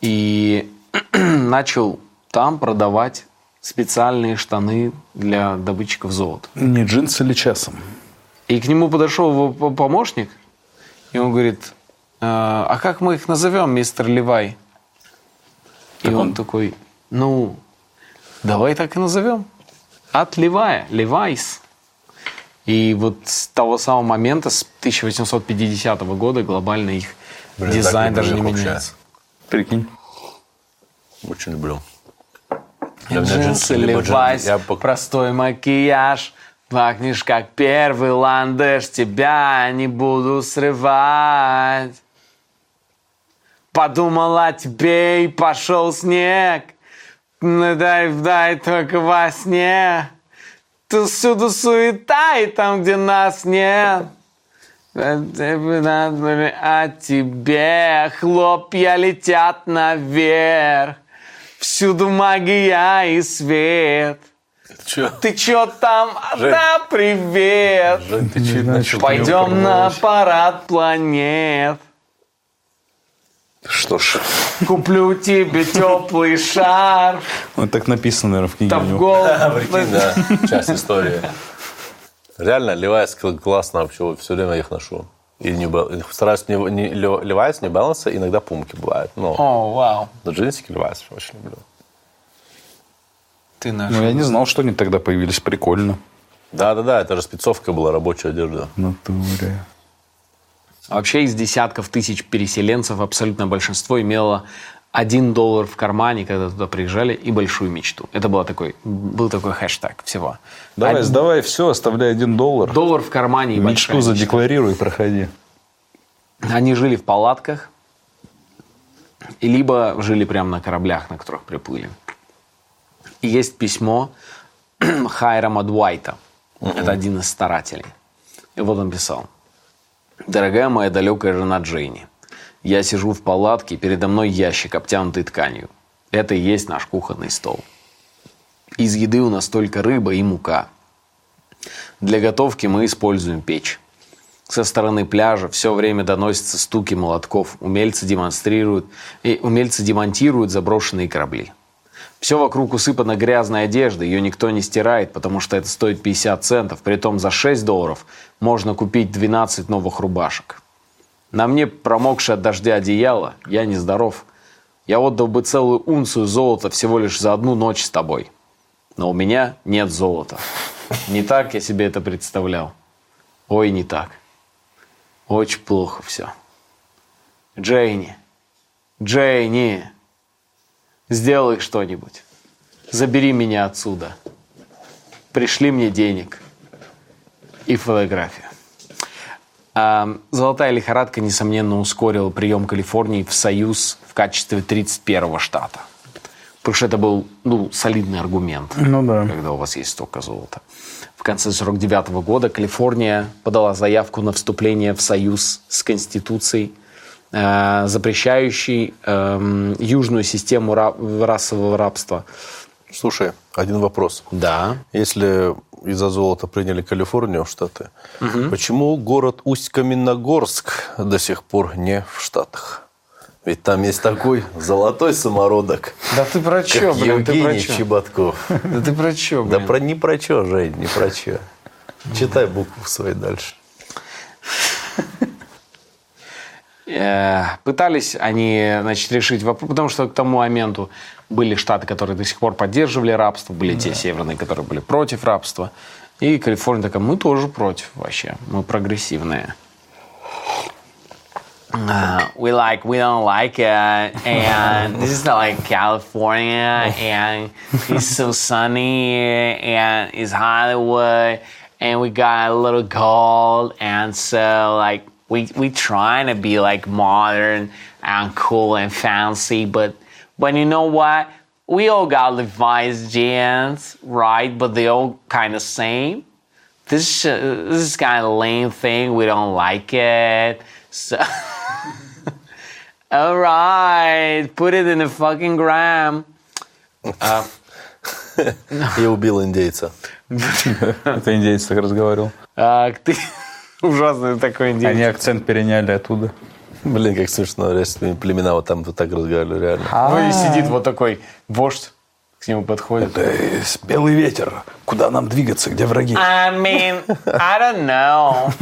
и начал там продавать специальные штаны для добытчиков золота. Не джинсы или часом? И к нему подошел его по- помощник, и он говорит, «А а как мы их назовем, мистер Левай? И он такой, ну, давай так и назовем. От Левая, Левайс. И вот с того самого момента, с 1850 года, глобально их Блин, дизайн даже не меняется. Прикинь. Очень люблю. Для меня Джинсы, джин- Левайс, Я пок- простой макияж. Пахнешь как первый ландыш, тебя не буду срывать. Подумал о тебе и пошел снег. Ну дай, дай только во сне. Тут всюду суета, и там, где нас нет. О тебе хлопья летят наверх. Всюду магия и свет. Чё? Ты чё там? Да, привет! Жень, ты чё? Пойдем на парад планет. Что ж, Куплю тебе теплый шар. вот так написано, наверное, в книге Там в голову. Прикинь, да, часть истории. Реально, Левайс классно вообще, все время их ношу. И не, стараюсь не, не Левайс, не баланса, иногда пумки бывают. Но, О, вау. но джинсики Левайс очень люблю. Ты наш. Ну, я не знал, что они тогда появились. Прикольно. Да-да-да, это же спецовка была, рабочая одежда. В натуре. Вообще из десятков тысяч переселенцев абсолютное большинство имело один доллар в кармане, когда туда приезжали, и большую мечту. Это был такой, был такой хэштег всего. Давай, Один сдавай все, оставляй один доллар. доллар в кармане и Мечту мечта. задекларируй и проходи. Они жили в палатках. и либо жили прямо на кораблях, на которых приплыли. И есть письмо Хайрама Дуайта. Это один из старателей. И вот он писал. «Дорогая моя далекая жена Джейни, я сижу в палатке, передо мной ящик, обтянутый тканью. Это и есть наш кухонный стол. Из еды у нас только рыба и мука. Для готовки мы используем печь. Со стороны пляжа все время доносятся стуки молотков. Умельцы демонстрируют и умельцы демонтируют заброшенные корабли. Все вокруг усыпано грязной одеждой, ее никто не стирает, потому что это стоит 50 центов. Притом за 6 долларов можно купить 12 новых рубашек. На мне промокшее от дождя одеяло, я нездоров. Я отдал бы целую унцию золота всего лишь за одну ночь с тобой. Но у меня нет золота. Не так я себе это представлял. Ой, не так. Очень плохо все. Джейни, Джейни, сделай что-нибудь. Забери меня отсюда. Пришли мне денег и фотографию. А, Золотая лихорадка, несомненно, ускорила прием Калифорнии в Союз в качестве 31-го штата. Потому что это был ну, солидный аргумент, Ну да. когда у вас есть столько золота. В конце 49 года Калифорния подала заявку на вступление в Союз с Конституцией, э, запрещающей эм, южную систему ра- расового рабства. Слушай, один вопрос. Да. Если из-за золота приняли Калифорнию в Штаты, почему город Усть-Каменогорск до сих пор не в Штатах? Ведь там есть такой золотой самородок, Да ты про как чё, блин, ты про Евгений чё? Чеботков. Да ты про чё, Да блин? про не про чё, Жень, не про чё. Читай буквы свои дальше. Э, Пытались они, значит, решить вопрос, потому что к тому моменту были штаты, которые до сих пор поддерживали рабство, были те северные, которые были против рабства. И Калифорния такая, мы тоже против вообще, мы прогрессивные. Uh, we like we don't like it and this is like california and it's so sunny and it's hollywood and we got a little gold and so like we we trying to be like modern and cool and fancy but but you know what we all got levi's jeans right but they all kind of same this sh- this is kind of lame thing. We don't like it. So, all right, put it in the fucking gram. И убил индейца. Это индейец так разговаривал. А, ты ужасный такой индейец. Они акцент переняли оттуда. Блин, как смешно. Если племена вот там вот так разговаривали, реально. Ну и сидит вот такой вождь, к нему подходит. Белый ветер. Куда нам двигаться? Где враги? I mean, I don't know.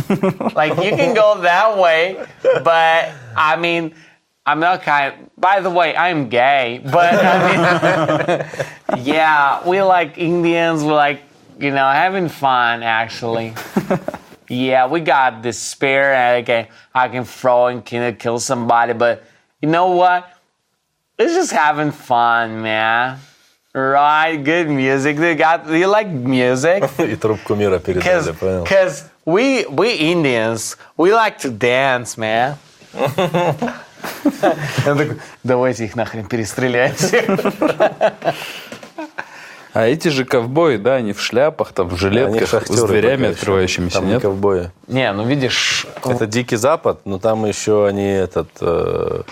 Like you can go that way, but I mean, I'm not kind. by the way, I'm gay, but I mean, yeah, we like Indians. We like you know having fun actually. Yeah, we got this spear and I can I can throw and kill, kill somebody, but you know what? It's just having fun, man. Right, good music. They got you like music. И трубку мира передали, Because понял? because we we Indians we like to dance, man. Я такой, давайте их нахрен перестреляйте. А эти же ковбои, да, они в шляпах, там, в жилетках, с дверями пока еще. открывающимися, Там не нет? ковбои. Не, ну видишь, Это Дикий Запад, но там еще они этот... э,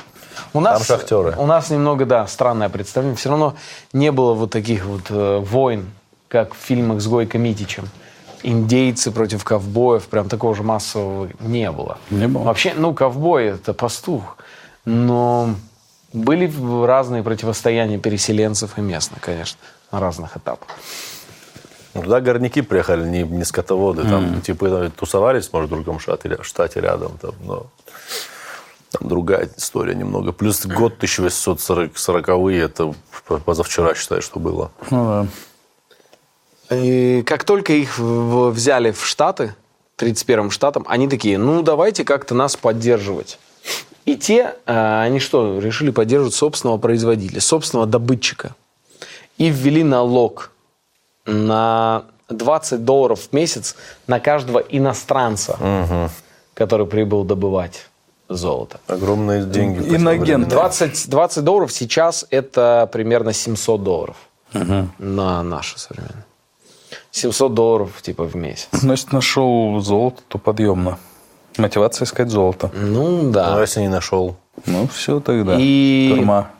у нас там шахтеры. у нас немного да странное представление. Все равно не было вот таких вот э, войн, как в фильмах с Гойко Митичем. Индейцы против ковбоев, прям такого же массового не было. Не было. Вообще, ну, ковбой это пастух, но были разные противостояния переселенцев и местных, конечно, на разных этапах. ну, Туда горняки приехали, не, не скотоводы. Там типа э, тусовались, может, в другом штате, штате рядом. Там, но там другая история немного. Плюс год 1840-е, это позавчера, считай, что было. Ну да. И как только их взяли в Штаты, 31-м штатом, они такие, ну давайте как-то нас поддерживать. И те, э, они что, решили поддерживать собственного производителя, собственного добытчика. И ввели налог на 20 долларов в месяц на каждого иностранца, который прибыл добывать. золота. Огромные деньги. временам. 20, 20 долларов сейчас это примерно 700 долларов на наши современные. 700 долларов типа в месяц. Значит, нашел золото, то подъемно. Мотивация искать золото. Ну Ну, да. если не нашел. Ну, все тогда. И- Тюрьма.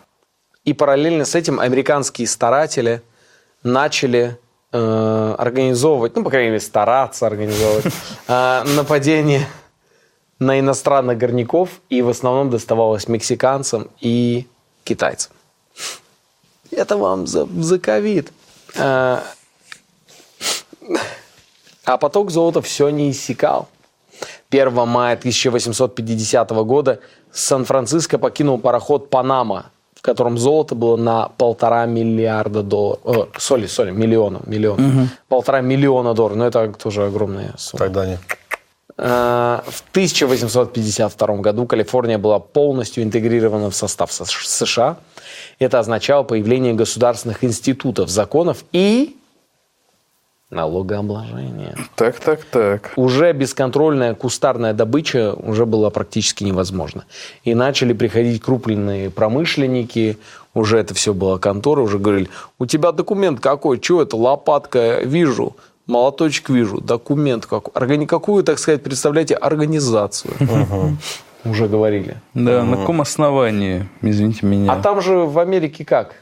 И параллельно с этим американские старатели начали э, организовывать, ну, по крайней мере, стараться организовывать э, нападение на иностранных горняков, и в основном доставалось мексиканцам и китайцам. Это вам за, за ковид. Э, а поток золота все не иссякал. 1 мая 1850 года Сан-Франциско покинул пароход «Панама», в котором золото было на полтора миллиарда долларов. О, соли, соли, миллиона, миллион. Полтора миллиона долларов. Ну, это тоже огромная сумма. Тогда не. Э, В 1852 году Калифорния была полностью интегрирована в состав Сш- США. Это означало появление государственных институтов, законов и налогообложения. Так, так, так. Уже бесконтрольная кустарная добыча уже была практически невозможна. И начали приходить крупные промышленники, уже это все было контора, уже говорили, у тебя документ какой, что это, лопатка вижу, молоточек вижу, документ какой. Органи- Какую, так сказать, представляете, организацию. Уже говорили. Да, на каком основании, извините меня. А там же в Америке как?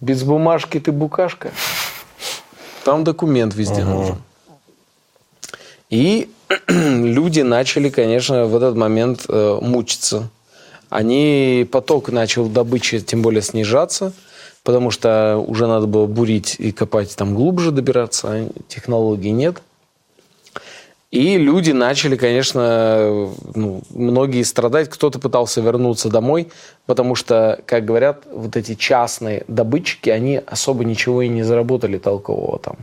Без бумажки ты букашка. Там документ везде нужен. И люди начали, конечно, в этот момент э, мучиться. Они, поток начал добычи тем более снижаться, потому что уже надо было бурить и копать там глубже добираться, а технологий нет. И люди начали, конечно, ну, многие страдать. Кто-то пытался вернуться домой, потому что, как говорят, вот эти частные добытчики, они особо ничего и не заработали толкового там.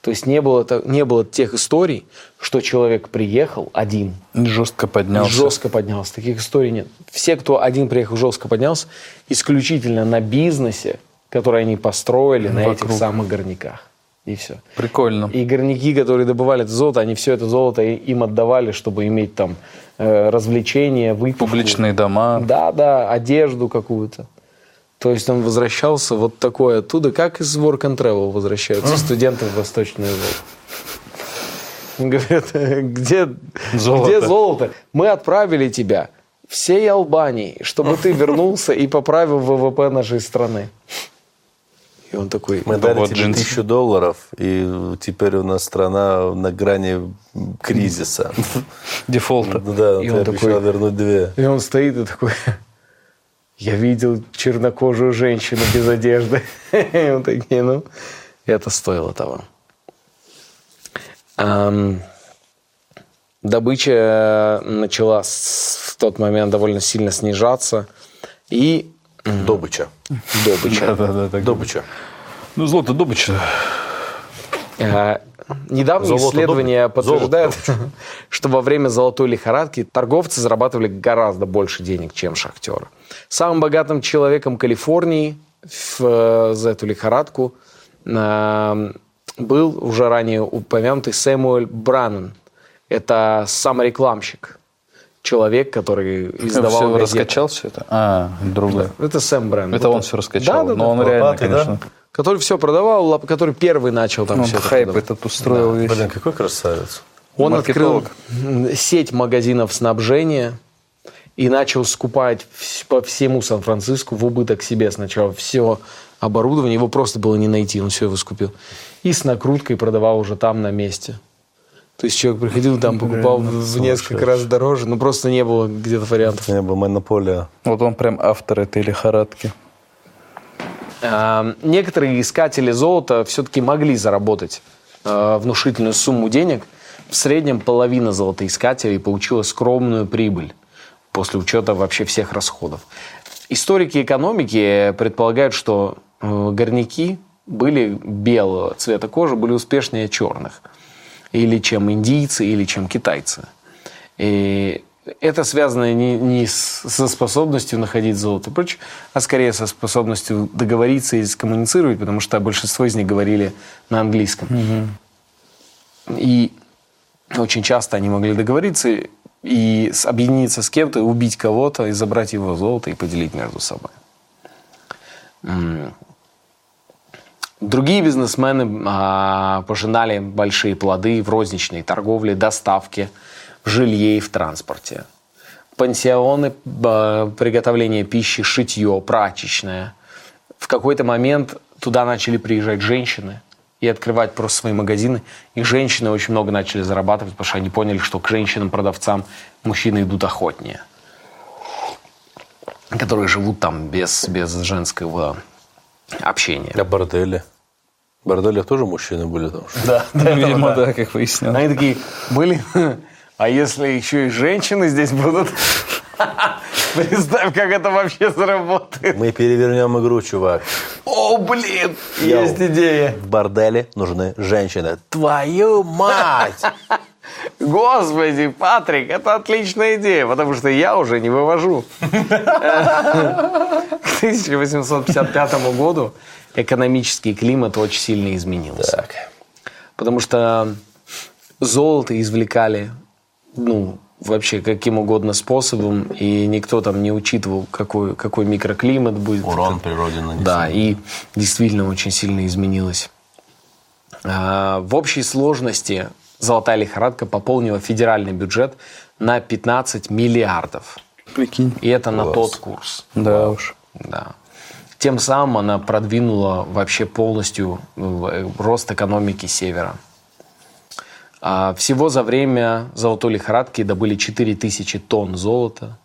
То есть не было, не было тех историй, что человек приехал один, Жестко поднялся. жестко поднялся. Таких историй нет. Все, кто один приехал, жестко поднялся, исключительно на бизнесе, который они построили на этих Вокруг. самых горняках. И все. Прикольно. И горняки, которые добывали это золото, они все это золото им отдавали, чтобы иметь там э, развлечения, выпивку. Публичные дома. Да, да, одежду какую-то. То есть он возвращался вот такой оттуда, как из Work and Travel возвращаются студенты в Восточную Европу. Говорят, где Золото. где золото? Мы отправили тебя всей Албании, чтобы ты вернулся и поправил ВВП нашей страны. И он такой, Мы дали тебе джинсы. тысячу долларов, и теперь у нас страна на грани кризиса. Дефолта. Да, И он такой- вернуть две. И он стоит и такой, я видел чернокожую женщину без одежды. И он такие, ну, это стоило того. Добыча начала с- в тот момент довольно сильно снижаться. И Добыча. добыча. Да-да-да. так. Добыча. Ну, золото добыча. Э, Недавние Золото исследования добыть. подтверждают, что во время золотой лихорадки торговцы зарабатывали гораздо больше денег, чем шахтеры. Самым богатым человеком Калифорнии в, э, за эту лихорадку э, был уже ранее упомянутый Сэмуэль Браннон. Это саморекламщик. Человек, который издавал все газеты. раскачал все это? А, другой. Это Сэм Брэннон. Это Вот он все раскачал. Да, да, Но да. он реально, Лопаты, да? конечно. Который все продавал, который первый начал там Он все это хайп продавать. этот устроил весь. Блин, какой красавец. Он открыл Маркетолог. м, сеть магазинов снабжения и начал скупать по всему Сан-Франциско в убыток себе сначала все оборудование. Его просто было не найти, он все его скупил. И с накруткой продавал уже там на месте. То есть человек приходил там, покупал в в несколько раз дороже, но просто не было где-то вариантов. Не было монополия. Вот он прям автор этой лихорадки. А, Некоторые искатели золота все-таки могли заработать а, внушительную сумму денег. В среднем половина золотоискателей получила скромную прибыль после учета вообще всех расходов. Историки экономики предполагают, что э, горняки были белого цвета кожи, были успешнее черных. Или чем индийцы, или чем китайцы. И это связано не, не с- со способностью находить золото и прочее, а скорее со способностью договориться и скоммуницировать, потому что большинство из них говорили на английском. И очень часто они могли договориться, и объединиться с кем-то, убить кого-то, и забрать его золото и поделить между собой. Другие бизнесмены а, пожинали большие плоды в розничной торговле, доставке, в жилье и в транспорте. Пансионы, а, приготовление пищи, шитье, прачечное. В какой-то момент туда начали приезжать женщины и открывать просто свои магазины. И женщины очень много начали зарабатывать, потому что они поняли, что к женщинам-продавцам мужчины идут охотнее. Которые живут там без, без женского общения. А бордели? В борделях тоже мужчины были там? что? Да, Ну, Видимо, да, как выяснилось. Они такие, были, а если еще и женщины здесь будут? Представь, как это вообще заработает. Мы перевернем игру, чувак. О, блин, Йоу. есть идея. В борделе нужны женщины. Твою мать! Господи, Патрик, это отличная идея, потому что я уже не вывожу. К 1855 году экономический климат очень сильно изменился. Так. Потому что золото извлекали, ну, вообще каким угодно способом, и никто там не учитывал, какой, какой микроклимат будет. Урон природе нанесен. Да, и действительно очень сильно изменилось. А, В общей сложности золотая лихорадка пополнила федеральный бюджет на 15 миллиардов. Прикинь. И это на Класс. тот курс. Да уж. Да. Тем самым она продвинула вообще полностью э, рост экономики Севера. А Всего за время золотой лихорадки добыли 4000 тонн золота.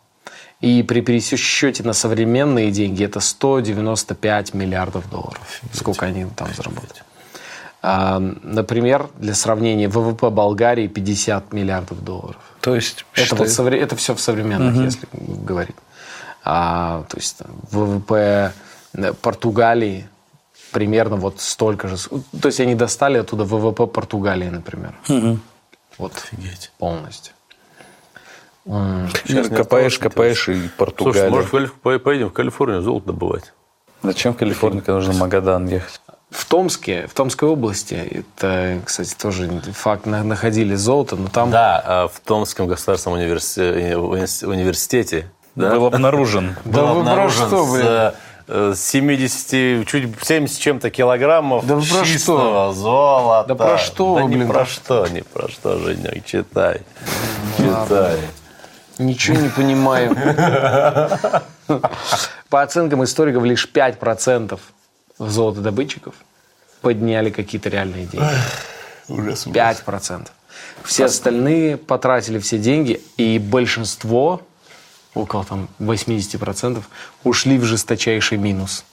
И при пересчете на современные деньги это 195 миллиардов долларов. Сколько они там заработали. Например, для сравнения, ВВП Болгарии 50 миллиардов долларов. То есть, Это, вот совре- это все в современных, если говорить. А, то есть там, ВВП э, Португалии примерно вот столько же. То есть они достали оттуда ВВП Португалии, например. Вот полностью. Сейчас копаешь, копаешь и Слушай, Португалия. может, Калиф- по- поедем в Калифорнию золото добывать? Зачем в Калифорнию, когда нужно в Магадан ехать? В Томске, в Томской области, это, кстати, тоже факт, на- находили золото, но там Да, а в Томском государственном универси- уни- университете да, Был обнаружен. Да был вы про обнаружен что, блин? с, э, 70, чуть 70 чем-то килограммов Да вы про чистого золота. Да про что Да вы, не блин? про что, не про что, Женек, читай. Читай. Ничего не понимаю. По оценкам историков, лишь 5% золотодобытчиков подняли какие-то реальные деньги. Ужас. 5%. Все остальные потратили все деньги, и большинство, около там 80%, ушли в жесточайший минус.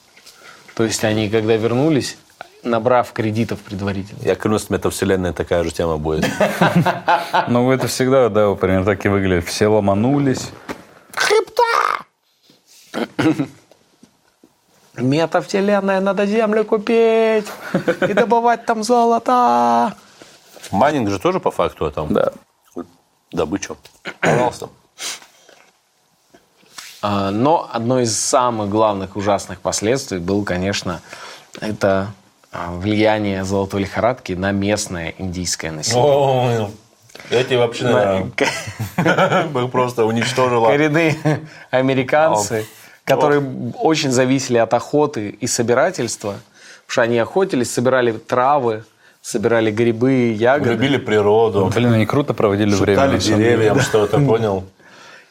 То есть они, когда вернулись, набрав кредитов предварительно. Я клянусь, метавселенная такая же тема будет. Ну, это всегда, да, примерно так и выглядит. Все ломанулись. Метавселенная, надо землю купить и добывать там золото. Майнинг же тоже по факту, а там Да. добычу. Пожалуйста. А, Но одно из самых главных ужасных последствий было, конечно, это а, влияние золотой лихорадки на местное индийское население. Эти вообще, наверное, просто уничтожила. Коренные американцы, которые очень зависели от охоты и собирательства, потому что они охотились, собирали травы, собирали грибы, ягоды. Любили природу. Блин, они круто проводили время. На самом деле. деревьям что-то, понял?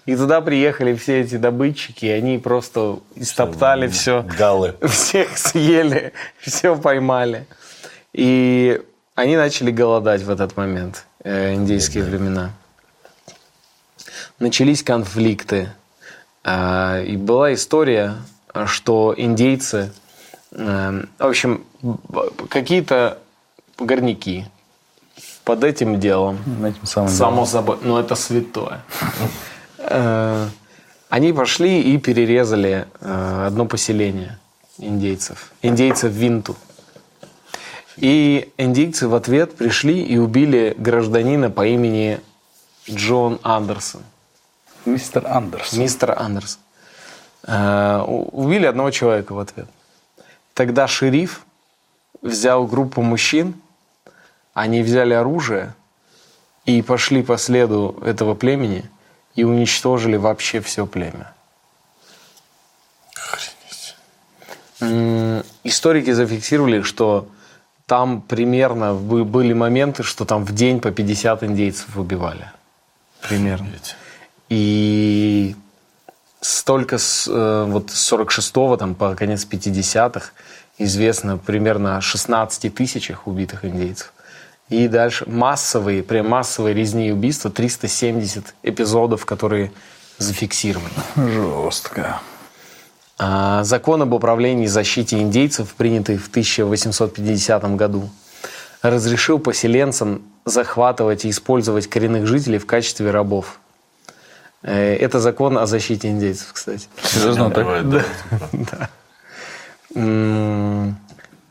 И туда приехали все эти добытчики, и они просто истоптали все. Галы. Всех съели, все поймали. И они начали голодать в этот момент, э, индейские времена. Начались конфликты. А, И была история, что индейцы, э, в общем, какие-то горняки под этим делом Этим самым Само делом. собой, но это святое. Э, Они пошли и перерезали э, одно поселение индейцев. Индейцев Винту. И индейцы в ответ пришли и убили гражданина по имени Джон Андерсон. Мистер Андерсон. Мистер. Э, у- Убили одного человека в ответ. Тогда шериф взял группу мужчин, они взяли оружие и пошли по следу этого племени и уничтожили вообще все племя. М, Историки зафиксировали, что там примерно бы- были моменты, что там в день по 50 индейцев убивали. Примерно. И столько с, э, вот с 46 там, по конец 50-х известно примерно о 16 тысячах убитых индейцев. И дальше массовые, прям массовые резни и убийства, 370 эпизодов, которые зафиксированы. Жестко. А, Закон об управлении и защите индейцев, принятый в 1850 году, разрешил поселенцам захватывать и использовать коренных жителей в качестве рабов. Э, Это закон о защите индейцев, кстати. Серьезно так? Да. М,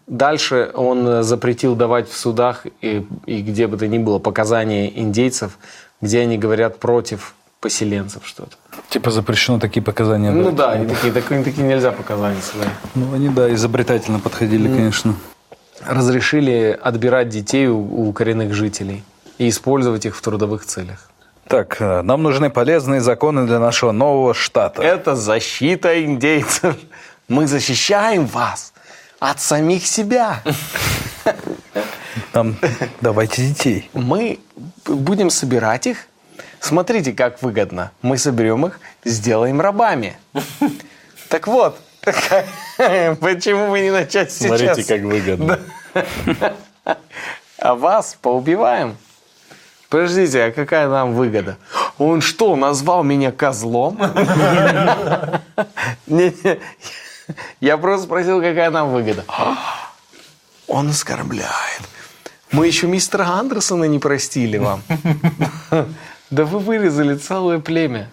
Дальше он запретил давать в судах и, и где бы то ни было показания индейцев, где они говорят против поселенцев что-то. Типа запрещено такие показания Ну давать. да, и такие, такие, такие нельзя показания свои. Ну, они, да, изобретательно подходили, конечно. разрешили отбирать детей у, у коренных жителей и использовать их в трудовых целях. Так, э, нам нужны полезные законы для нашего нового штата. Это защита индейцев. Мы защищаем вас от самих себя. Нам давайте детей. Мы будем собирать их. Смотрите, как выгодно. Мы соберем их, сделаем рабами. Так вот, почему бы не начать сейчас? Смотрите, как выгодно. А вас поубиваем. Подождите, а какая нам выгода? Он что, назвал меня козлом? Я просто спросил, какая нам выгода. Он оскорбляет. Мы еще мистера Андерсона не простили вам. Да вы вырезали целое племя.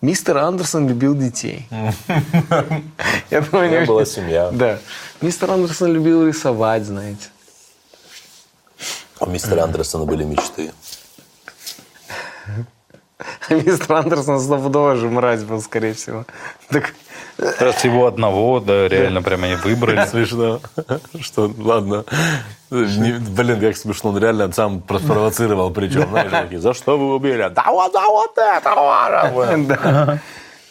Мистер Андерсон любил детей. Я думаю, У они была семья. Да. Мистер Андерсон любил рисовать, знаете. У мистера Андерсона были мечты. Мистер Андерсон стопудово же мразь был, скорее всего. Так, Раз его одного, да, реально прямо они выбрали. Смешно. Что, ладно. Не- блин, как смешно. Он реально сам спровоцировал причем. Знаешь, такие, за что вы убили? Да вот, да вот это. да.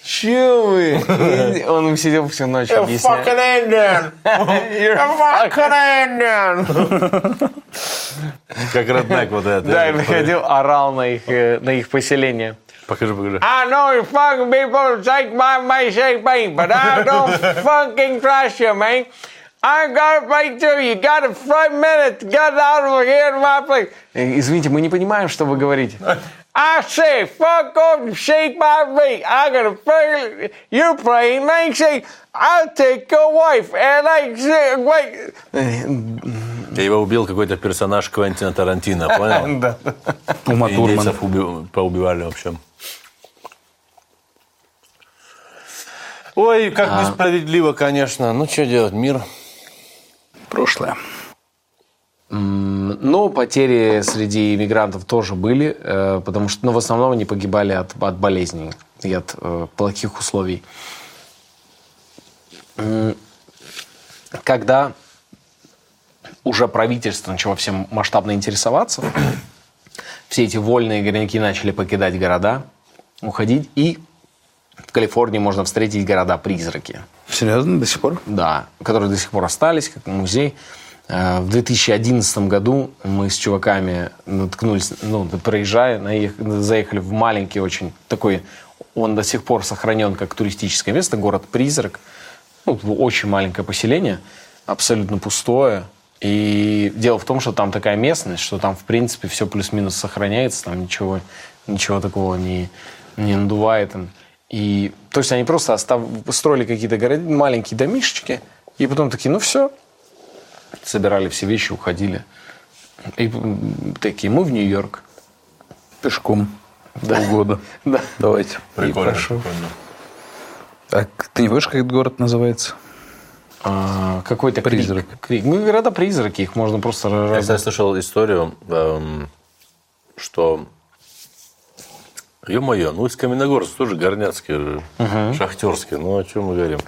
Че вы? Он сидел всю ночь объяснял. Как роднак вот это. Да, и приходил, орал на их, э, на их поселение. Покажи, покажи. I know you fucking people take my my shake me, but I don't fucking trust you, man. I gotta fight you. You got a five minutes. Get out of here, my place. Э, Извините, мы не понимаем, что вы говорите. I say, fuck off and shake my feet. I gotta play. You're playing Nancy. I'll take your wife. And I say, wait. Я его убил какой-то персонаж Квентина Тарантино, понял? Да. Ума Турман. Поубивали, в общем. Ой, как несправедливо, конечно. Ну, что делать, мир. Прошлое. Но потери среди иммигрантов тоже были, э, потому что ну, в основном они погибали от, от болезней и от э, плохих условий. Когда уже правительство начало всем масштабно интересоваться, все эти вольные горняки начали покидать города, уходить, и в Калифорнии можно встретить города-призраки. Серьезно, до сих пор? Да, которые до сих пор остались, как музей. Э, В 2011 году мы с чуваками наткнулись, ну, проезжая, наех- заехали в маленький очень такой, он до сих пор сохранен как туристическое место, город-призрак. Ну, очень маленькое поселение, абсолютно пустое. И дело в том, что там такая местность, что там, в принципе, все плюс-минус сохраняется, там ничего, ничего такого не, не надувает. И, то есть они просто остав... строили какие-то город... маленькие домишечки, и потом такие, ну все, собирали все вещи, уходили. И такие, мы в Нью-Йорк. Пешком. Да. Полгода. Да. Давайте. Прикольно, И прикольно. А ты не помнишь, как этот город называется? А, какой-то крик- Призрак. крик. Ну, города-призраки, их можно просто... Я, раз- кстати, слышал историю, эм, что... Ё-моё, ну из Каменогорска тоже горняцкий, же, шахтерский. Ну, о чем мы говорим?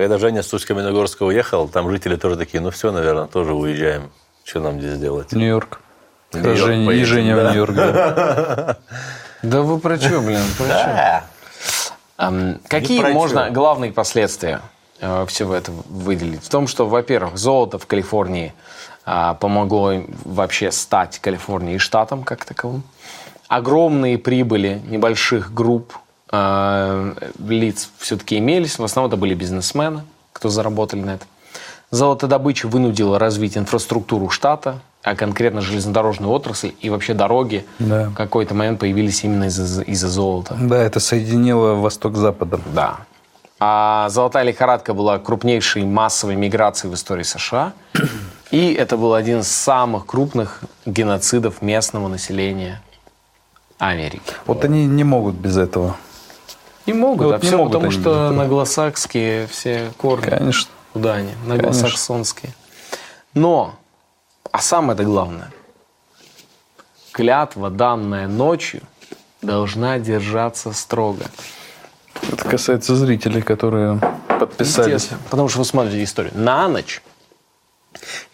Когда Женя с Усть-Каменогорска уехал, там жители тоже такие, ну все, наверное, тоже уезжаем. Что нам здесь делать? Нью-Йорк. Нью-Йорк Женя, и поедем, Женя да. в Нью-Йорк, да. Да вы про что, блин? Про? Да. Какие про можно чё. главные последствия э, всего этого выделить? В том, что, во-первых, золото в Калифорнии а, помогло им вообще стать Калифорнией штатом как таковым. Огромные прибыли небольших групп лиц все-таки имелись. В основном это были бизнесмены, кто заработали на этом. Золотодобыча вынудила развить инфраструктуру штата, а конкретно железнодорожную отрасль и вообще дороги Да. в какой-то момент появились именно из-за из-за золота. Да, это соединило Восток с Западом. Да. А золотая лихорадка была крупнейшей массовой миграцией в истории США. И это был один из самых крупных геноцидов местного населения Америки. Вот они не могут без этого. Не могут, Вот а не могут потому, что этого. англосакские все корни. Конечно. Куда они? Англосаксонские. Но, а самое-то главное, клятва, данная ночью, должна держаться строго. Это касается зрителей, которые подписались. Потому что вы смотрите историю. На ночь.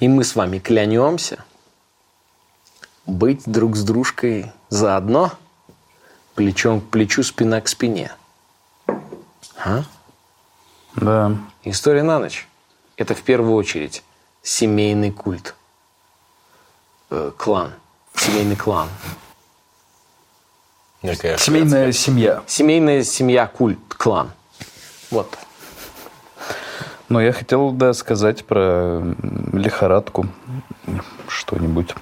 И мы с вами клянемся быть друг с дружкой заодно, плечом к плечу, спина к спине. А? Да. История на ночь. Это в первую очередь семейный культ. Э, клан. Семейный клан. Некая Семейная семья. Семейная семья, культ, клан. Вот. Но я хотел, да, сказать про лихорадку что-нибудь.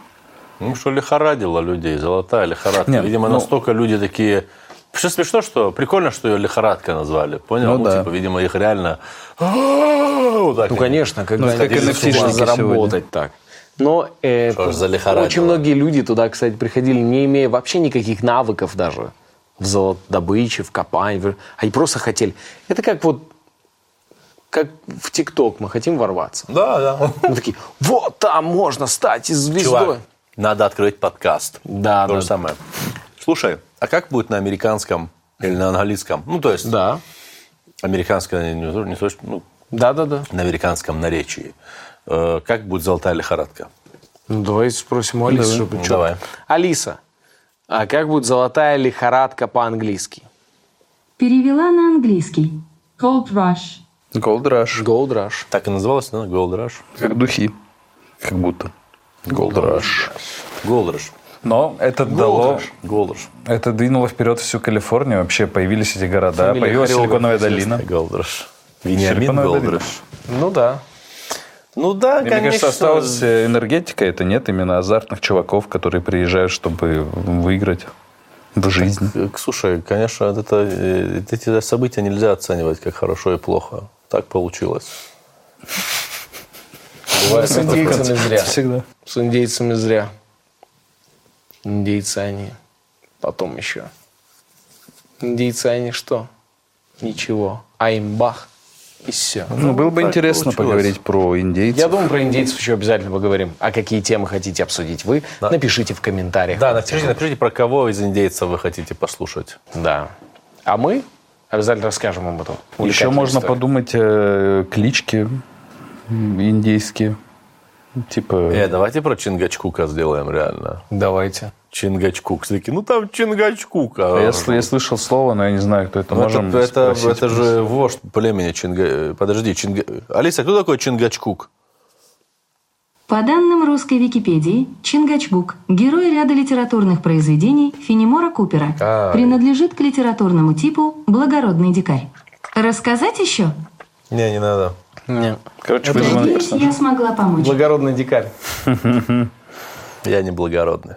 Ну, что лихорадила людей, золотая лихорадка. Нет, видимо, ну- настолько люди такие... Вообще смешно, что прикольно, что ее лихорадка назвали. Понял? Ну да. типа, видимо, их реально... Вот так Ну, конечно, когда Ну, как сумеют заработать так. Но э, Что за очень многие люди туда, кстати, приходили, не имея вообще никаких навыков даже в золотодобыче, в копании. Они просто хотели. Это как вот как в ТикТок мы хотим ворваться. Да, да. Мы такие, вот там можно стать звездой. Чувак, надо открыть подкаст. Да, То да. же самое. Слушай, а как будет на американском или на английском? Ну, то есть, Да, американское, не, не точно, ну, да, да, да. на американском наречии. Э, как будет золотая лихорадка? Ну, давай спросим у Алисы, чтобы Ну, давай. Алиса, а как будет золотая лихорадка по-английски? Перевела на английский. Gold Rush. Gold Rush. Gold Rush. Так и называлось, да? Gold Rush. Как духи. Как будто. Gold Rush. Gold Rush. Но это дало... Gold Rush. Это двинуло вперед всю Калифорнию. Вообще появились эти города. Фамилия Появилась Силиконовая долина. Rush. Вениамин. Rush. Ну да. Ну да, И, Мне конечно. кажется, осталась э, энергетика. Это нет именно азартных чуваков, которые приезжают, чтобы выиграть в жизни. Э, Слушай, конечно, это, э, эти события нельзя оценивать как хорошо и плохо. Так получилось. Бывает с индейцами зря. Всегда. С индейцами зря. Индейцы они. Потом еще. Индейцы они что? Ничего. А им бах. И все. Ну, было бы так интересно получилось. поговорить про индейцев. Я думаю, про индейцев еще обязательно поговорим. А какие темы хотите обсудить вы? Напишите в комментариях. Да, напишите, напишите, про кого из индейцев вы хотите послушать. Да. А мы обязательно расскажем вам эту Еще можно историю. подумать э, клички индейские. Типа... Э, давайте про Чингачкука сделаем реально. Давайте. Чингачкук. Все такие, ну там Чингачкук. А Я, я слышал слово, но я не знаю, кто это. Ну, Можем это, это, спросить это же вождь племени Чинга... э, Подожди, Чинга... Алиса, кто такой Чингачкук? По данным русской Википедии, Чингачгук – герой ряда литературных произведений Фенемора Купера. А. Принадлежит к литературному типу «благородный дикарь». Рассказать еще? Не, не надо. Не. Короче, вызван Надеюсь, я смогла помочь. Благородный дикарь. Я не благородный.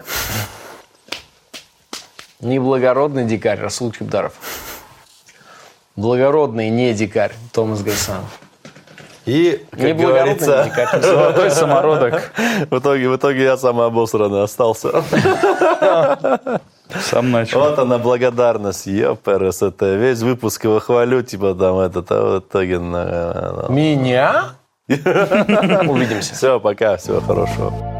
Не благородный дикарь, Расул Чебдаров. Благородный не дикарь, Томас Гайсанов. И, как Не благородный говорится, дикарь. Золотой самородок. в итоге, в итоге я самообосранный остался. Сам начал. Вот она благодарность, ёперес, это весь выпуск его хвалю, типа там этот, а в итоге... Меня? Увидимся. Все, пока, всего хорошего.